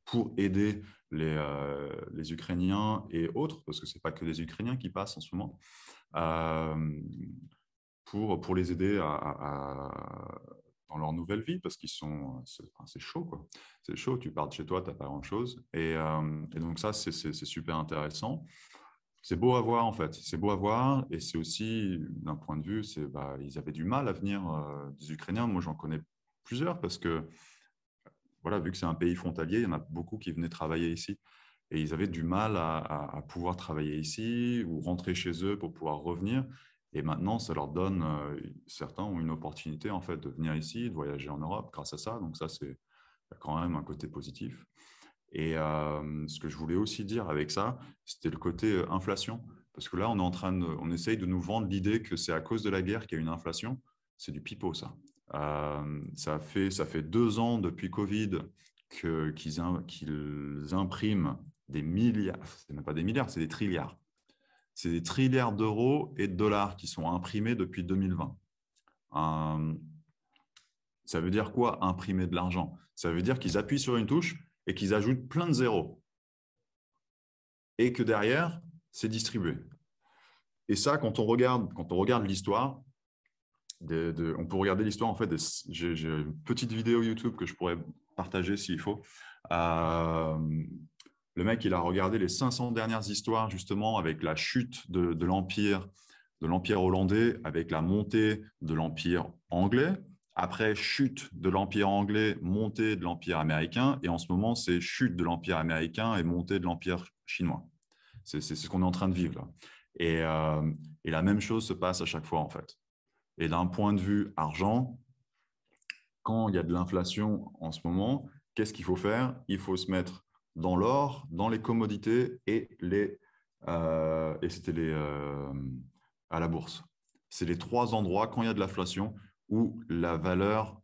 pour aider les, euh, les Ukrainiens et autres, parce que ce n'est pas que les Ukrainiens qui passent en ce moment, pour, pour les aider à vie parce qu'ils sont. C'est chaud, quoi. C'est chaud, tu pars de chez toi, tu n'as pas grand-chose. Et, euh, et, donc, ça, c'est super intéressant. C'est beau à voir, en fait. C'est beau à voir. Et c'est aussi, d'un point de vue, bah, ils avaient du mal à venir euh, des Ukrainiens. Moi, j'en connais plusieurs parce que, voilà, vu que c'est un pays frontalier, il y en a beaucoup qui venaient travailler ici. Et ils avaient du mal à pouvoir travailler ici ou rentrer chez eux pour pouvoir revenir. Et maintenant, ça leur donne, euh, certains ont une opportunité en fait de venir ici, de voyager en Europe grâce à ça. Donc ça, c'est quand même un côté positif. Et euh, ce que je voulais aussi dire avec ça, c'était le côté euh, inflation. Parce que là, on est en train de, on essaye de nous vendre l'idée que c'est à cause de la guerre qu'il y a une inflation. C'est du pipeau, ça. ça, fait, ça fait deux ans depuis Covid qu'ils impriment des milliards, c'est même pas des milliards, c'est des trilliards c'est des trilliards d'euros et de dollars qui sont imprimés depuis 2020. Ça veut dire quoi imprimer de l'argent? Ça veut dire qu'ils appuient sur une touche et qu'ils ajoutent plein de zéros. Et que derrière, c'est distribué. Et ça, quand on regarde, quand on regarde l'histoire, on peut regarder l'histoire en fait. J'ai une petite vidéo YouTube que je pourrais partager s'il faut. Euh, le mec, il a regardé les 500 dernières histoires justement avec la chute de, l'empire, hollandais, avec la montée de l'empire anglais. Après, chute de l'empire anglais, montée de l'empire américain, et en ce moment, c'est chute de l'empire américain et montée de l'empire chinois. C'est ce qu'on est en train de vivre là. Euh, et la même chose se passe à chaque fois en fait. Et d'un point de vue argent, quand il y a de l'inflation en ce moment, qu'est-ce qu'il faut faire? Il faut se mettre dans l'or, dans les commodités et les euh, et c'était les euh, à la bourse. C'est les trois endroits quand il y a de l'inflation où la valeur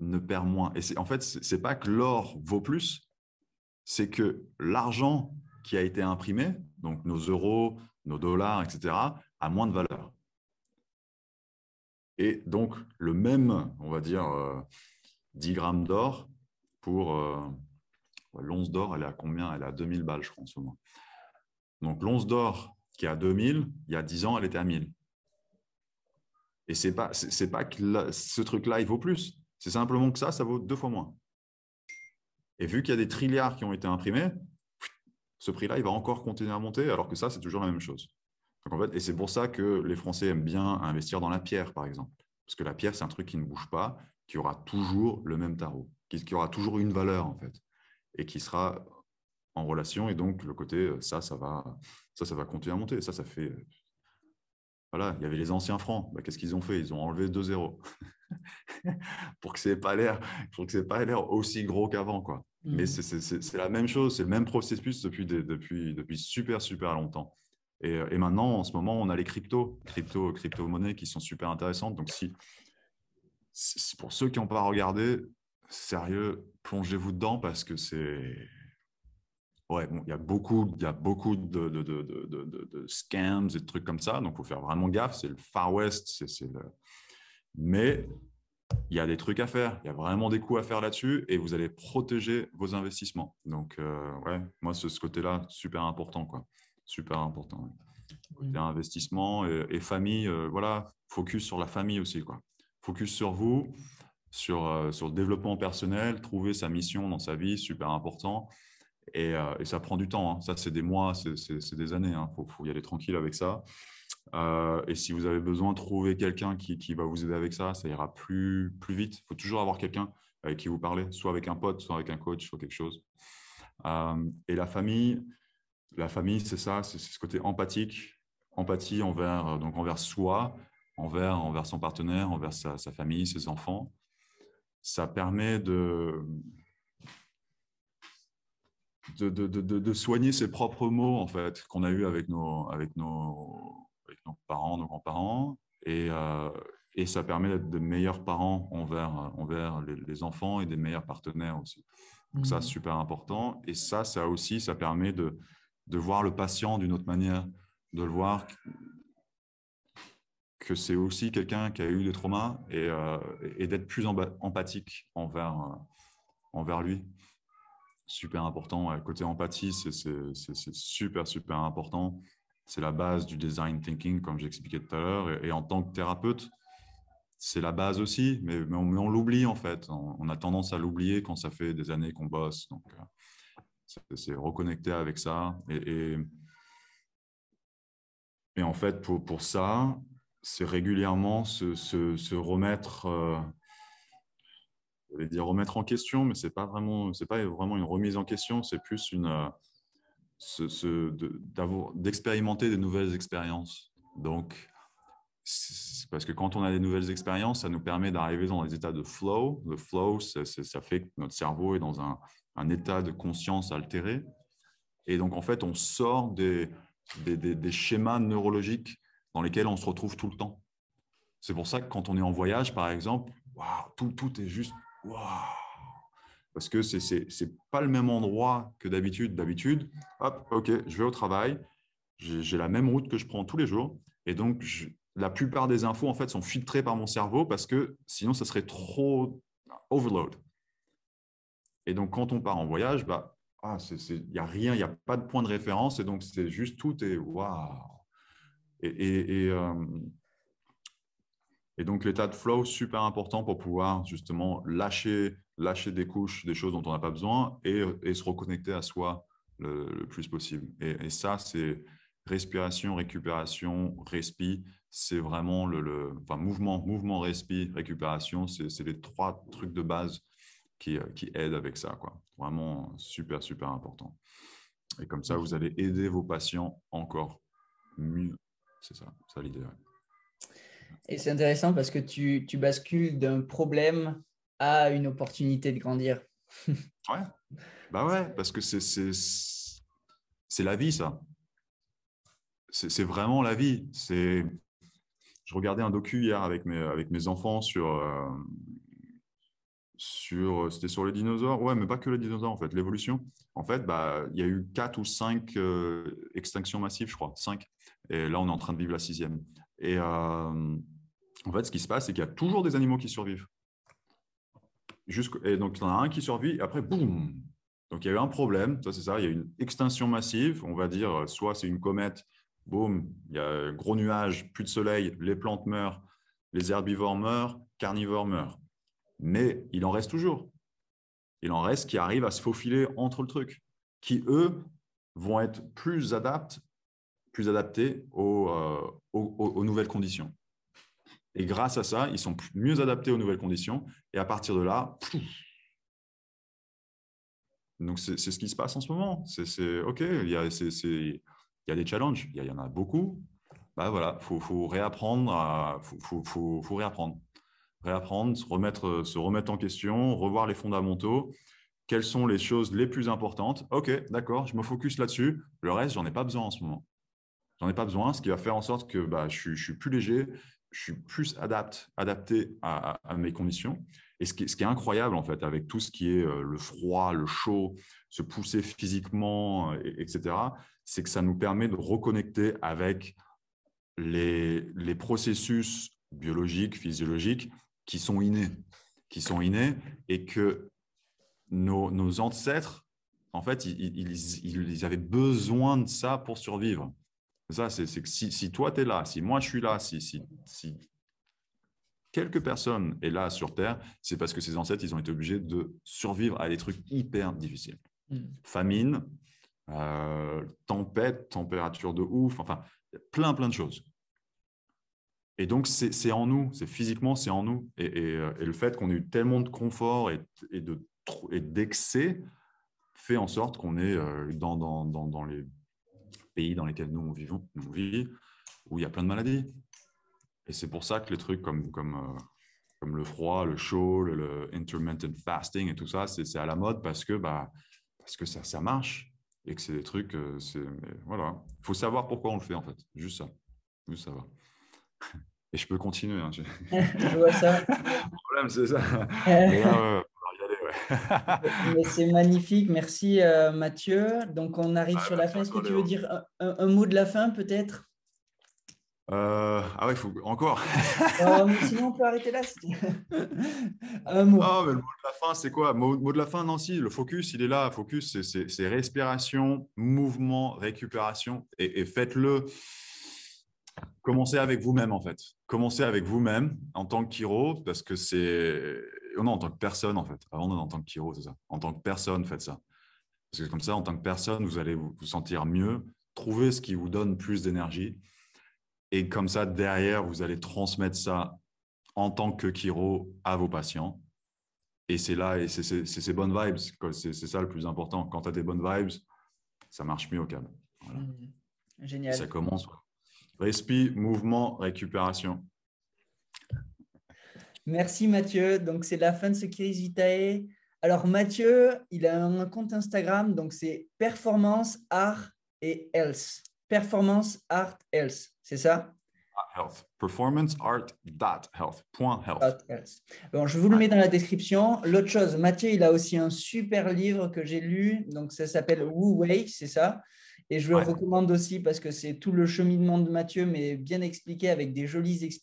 ne perd moins. Et en fait, c'est pas que l'or vaut plus, c'est que l'argent qui a été imprimé, donc nos euros, nos dollars, etc., a moins de valeur. Et donc, le même, on va dire, 10 euh, grammes d'or pour euh, l'once d'or, elle est à combien? Elle est à 2000 balles, je crois, en ce moment. Donc, l'once d'or qui est à 2000, il y a 10 ans, elle était à 1000. Et ce n'est pas, c'est pas que ce truc-là, il vaut plus. C'est simplement que ça, ça vaut deux fois moins. Et vu qu'il y a des trilliards qui ont été imprimés, ce prix-là, il va encore continuer à monter, alors que ça, c'est toujours la même chose et c'est pour ça que les Français aiment bien investir dans la pierre, par exemple. Parce que la pierre, c'est un truc qui ne bouge pas, qui aura toujours le même tarot, qui, aura toujours une valeur, en fait, et qui sera en relation. Et donc, le côté, euh, ça, ça va, ça, ça va continuer à monter. Ça, ça fait. Euh, voilà, il y avait les anciens francs. Bah, qu'est-ce qu'ils ont fait? Ils ont enlevé 2 zéros pour que ce n'ait pas l'air, pas l'air aussi gros qu'avant, quoi. Mais mmh. c'est la même chose, c'est le même processus depuis, depuis, depuis super, super longtemps. Euh, et, maintenant, en ce moment, on a les cryptos, crypto, crypto-monnaies qui sont super intéressantes. Donc, si, pour ceux qui n'ont pas regardé, sérieux, plongez-vous dedans parce que c'est. Ouais, il y a beaucoup, il y a beaucoup de, de, de, de, scams et de trucs comme ça. Donc, il faut faire vraiment gaffe. C'est le Far West. c'est le... Mais il y a des trucs à faire. Il y a vraiment des coups à faire là-dessus et vous allez protéger vos investissements. Donc, euh, ouais, moi, ce, ce côté-là, super important. Quoi super important. Oui. investissement et, famille, euh, voilà, focus sur la famille aussi, quoi. Focus sur vous, sur, euh, sur le développement personnel, trouver sa mission dans sa vie, super important. Et, euh, et ça prend du temps. Hein. Ça, c'est des mois, c'est des années. Il hein. faut, faut, y aller tranquille avec ça. et si vous avez besoin de trouver quelqu'un qui, qui, va vous aider avec ça, ça ira plus, plus vite. Il faut toujours avoir quelqu'un avec qui vous parlez, soit avec un pote, soit avec un coach, soit quelque chose. et la famille, la famille, c'est ça, c'est ce côté empathique, empathie envers, euh, donc envers soi, envers, envers son partenaire, envers sa, famille, ses enfants. Ça permet de, de, soigner ses propres mots, en fait, qu'on a eu avec nos, avec, nos, nos parents, nos grands-parents. Et, euh, et ça permet d'être de meilleurs parents envers, envers les, enfants et des meilleurs partenaires aussi. Donc ça, c'est mmh. super important. Et ça, ça aussi, ça permet de, de voir le patient d'une autre manière, de le voir que c'est aussi quelqu'un qui a eu des traumas et, euh, d'être plus empathique envers, euh, envers lui. Super important. Côté empathie, c'est super, super important. C'est la base du design thinking, comme j'expliquais tout à l'heure. Et, en tant que thérapeute, c'est la base aussi, mais, mais on, l'oublie en fait. On, a tendance à l'oublier quand ça fait des années qu'on bosse. Donc, euh, c'est reconnecter avec ça. Et, et, en fait, pour, pour ça, c'est régulièrement se, se, remettre, euh, je vais dire remettre en question, mais c'est pas vraiment, pas vraiment une remise en question, c'est plus une, euh, d'expérimenter des nouvelles expériences. Donc, parce que quand on a des nouvelles expériences, ça nous permet d'arriver dans des états de flow. Le flow, ça fait que notre cerveau est dans un, état de conscience altéré. Et donc, en fait, on sort des, des, schémas neurologiques dans lesquels on se retrouve tout le temps. C'est pour ça que quand on est en voyage, par exemple, tout, tout est juste parce que ce n'est pas le même endroit que d'habitude. D'habitude, hop, ok, je vais au travail, j'ai la même route que je prends tous les jours, et donc la plupart des infos en fait sont filtrées par mon cerveau parce que sinon ça serait trop overload. Et donc quand on part en voyage, bah ah, il n'y a rien, il n'y a pas de point de référence et donc c'est juste tout et waouh. Euh, et, donc l'état de flow super important pour pouvoir justement lâcher, lâcher des couches, des choses dont on n'a pas besoin et, se reconnecter à soi le, le plus possible. Et, ça, c'est respiration, récupération, respi, c'est vraiment le, enfin, mouvement, mouvement, respi, récupération, c'est les trois trucs de base qui, qui aident avec ça. Quoi. Vraiment super, super important. Et comme ça, vous allez aider vos patients encore mieux. C'est ça, ça l'idée. Et c'est intéressant parce que tu, tu bascules d'un problème à une opportunité de grandir. ouais, bah ouais, parce que c'est c'est la vie, ça. C'est vraiment la vie. C'est. Je regardais un docu hier avec mes, avec mes enfants sur. Euh, sur C'était sur les dinosaures. Ouais, mais pas que les dinosaures, en fait. L'évolution. En fait, bah, il y a eu quatre ou cinq euh, extinctions massives, je crois. Cinq. Et là, on est en train de vivre la sixième. Et euh, en fait, ce qui se passe, c'est qu'il y a toujours des animaux qui survivent. Et donc, il y en a un qui survit, et après, boum, donc, il y a eu un problème, ça c'est ça, il y a une extinction massive, on va dire, soit c'est une comète, boum, il y a gros nuage, plus de soleil, les plantes meurent, les herbivores meurent, carnivores meurent. Mais il en reste toujours. Il en reste qui arrivent à se faufiler entre le truc, qui eux vont être plus, adaptés, plus adaptés euh, aux, nouvelles conditions. Et grâce à ça, ils sont mieux adaptés aux nouvelles conditions. Et à partir de là, donc, c'est ce qui se passe en ce moment. C'est OK, il y, a, des challenges, il y, en a beaucoup. Bah voilà, il faut, réapprendre, faut, faut, réapprendre. Réapprendre, se remettre, se remettre en question, revoir les fondamentaux. Quelles sont les choses les plus importantes? OK, d'accord, je me focus là-dessus. Le reste, j'en ai pas besoin en ce moment. J'en ai pas besoin, ce qui va faire en sorte que bah, je, je suis plus léger, je suis plus adapte, adapté à, mes conditions. Et ce qui, ce qui, est incroyable, en fait, avec tout ce qui est euh, le froid, le chaud, se pousser physiquement, euh, etc., c'est que ça nous permet de reconnecter avec les, les processus biologiques, physiologiques qui sont innés, qui sont innés et que nos, nos ancêtres, en fait, ils, ils, ils, avaient besoin de ça pour survivre. Ça, c'est que si, toi, tu es là, si moi, je suis là, si, si, si quelques personnes est là sur Terre, c'est parce que ces ancêtres, ils ont été obligés de survivre à des trucs hyper difficiles. Mm. Famine, euh, tempête, température de ouf, enfin, plein, plein de choses. Et donc, c'est en nous, c'est physiquement, c'est en nous. Et, euh, et, le fait qu'on ait eu tellement de confort et, et d'excès fait en sorte qu'on est euh, dans, dans, dans, dans les pays dans lesquels nous on, vivons, on vit, où il y a plein de maladies. Et c'est pour ça que les trucs comme, comme, euh, comme le froid, le chaud, le, intermittent fasting et tout ça, c'est à la mode parce que, bah, parce que ça, ça marche et que c'est des trucs. Euh, voilà. Il faut savoir pourquoi on le fait en fait. Juste ça. Juste savoir. Et je peux continuer. Hein. je vois ça. le problème, c'est ça. c'est magnifique. Merci euh, Mathieu. Donc on arrive ah, sur la fin. Est-ce que tu veux dire un, mot de la fin peut-être? Euh, ah ouais, il faut encore. Oh, sinon, on peut arrêter là. un mot. Ah, mais le mot de la fin, c'est quoi? Mot, mot, de la fin, non, si, le focus, il est là. Focus, c'est respiration, mouvement, récupération. Et, et faites-le. Commencez avec vous-même, en fait. Commencez avec vous-même en tant que chiro, parce que c'est euh, non, en tant que personne, en fait. Avant, en tant que chiro, c'est ça. En tant que personne, faites ça. Parce que comme ça, en tant que personne, vous allez vous, sentir mieux, trouver ce qui vous donne plus d'énergie. Et comme ça, derrière, vous allez transmettre ça en tant que chiro à vos patients. Et c'est là, et c'est ces bonnes vibes. C'est ça le plus important. Quand tu as des bonnes vibes, ça marche mieux au câble. Mmh. Génial. ça commence. Respi, mouvement, récupération. Merci Mathieu. Donc c'est la fin de ce Kirizitae. Alors Mathieu, il a un compte Instagram, donc c'est Performance Art et Health. Performance Art Health, c'est ça? Health. Performance Art health. health. Bon, je vous le mets dans la description. L'autre chose, Mathieu, il a aussi un super livre que j'ai lu, donc ça s'appelle Wu Wei, c'est ça? Et je le recommande aussi parce que c'est tout le cheminement de Mathieu, mais bien expliqué avec des jolies.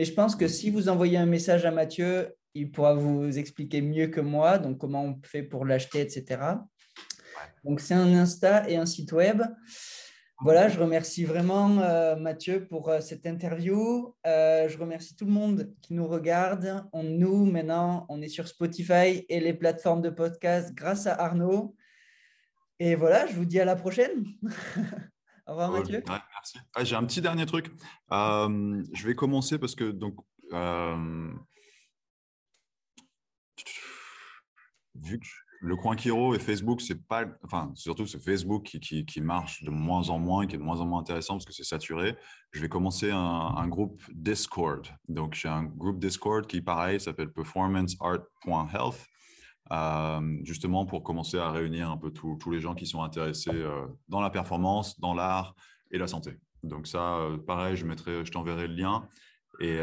Mais je pense que si vous envoyez un message à Mathieu, il pourra vous expliquer mieux que moi, donc comment on fait pour l'acheter, etc. Donc c'est un Insta et un site web. Voilà, je remercie vraiment euh, Mathieu pour euh, cette interview. Euh, je remercie tout le monde qui nous regarde. On, nous, maintenant, on est sur Spotify et les plateformes de podcast grâce à Arnaud. Et voilà, je vous dis à la prochaine. Au revoir, Mathieu. merci. Ah, j'ai un petit dernier truc. je vais commencer parce que donc, vu que le coin Kiro et Facebook, c'est pas, enfin, surtout ce Facebook qui, qui, marche de moins en moins, qui est de moins en moins intéressant parce que c'est saturé. Je vais commencer un, groupe Discord. Donc, j'ai un groupe Discord qui, pareil, s'appelle performanceart.health, euh, justement pour commencer à réunir un peu tous les gens qui sont intéressés euh, dans la performance, dans l'art et la santé. Donc, ça, euh, pareil, je, mettrai, je t'enverrai le lien. Et,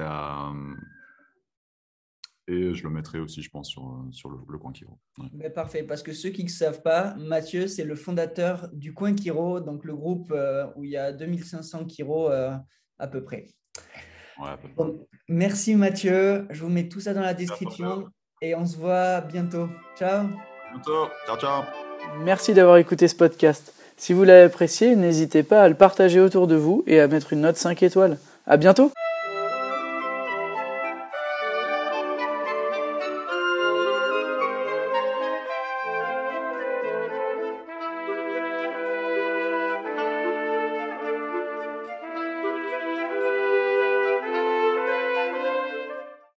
et je le mettrai aussi, je pense, sur, euh, sur le, Coin Kiro. Ben, parfait, parce que ceux qui ne savent pas, Mathieu, c'est le fondateur du Coin Kiro, donc le groupe euh, où il y a 2500 Kiro euh, à peu près. merci Mathieu, je vous mets tout ça dans la description et on se voit bientôt. Ciao. Bientôt. Ciao, ciao. Merci d'avoir écouté ce podcast. Si vous l'avez apprécié, n'hésitez pas à le partager autour de vous et à mettre une note 5 étoiles. À bientôt.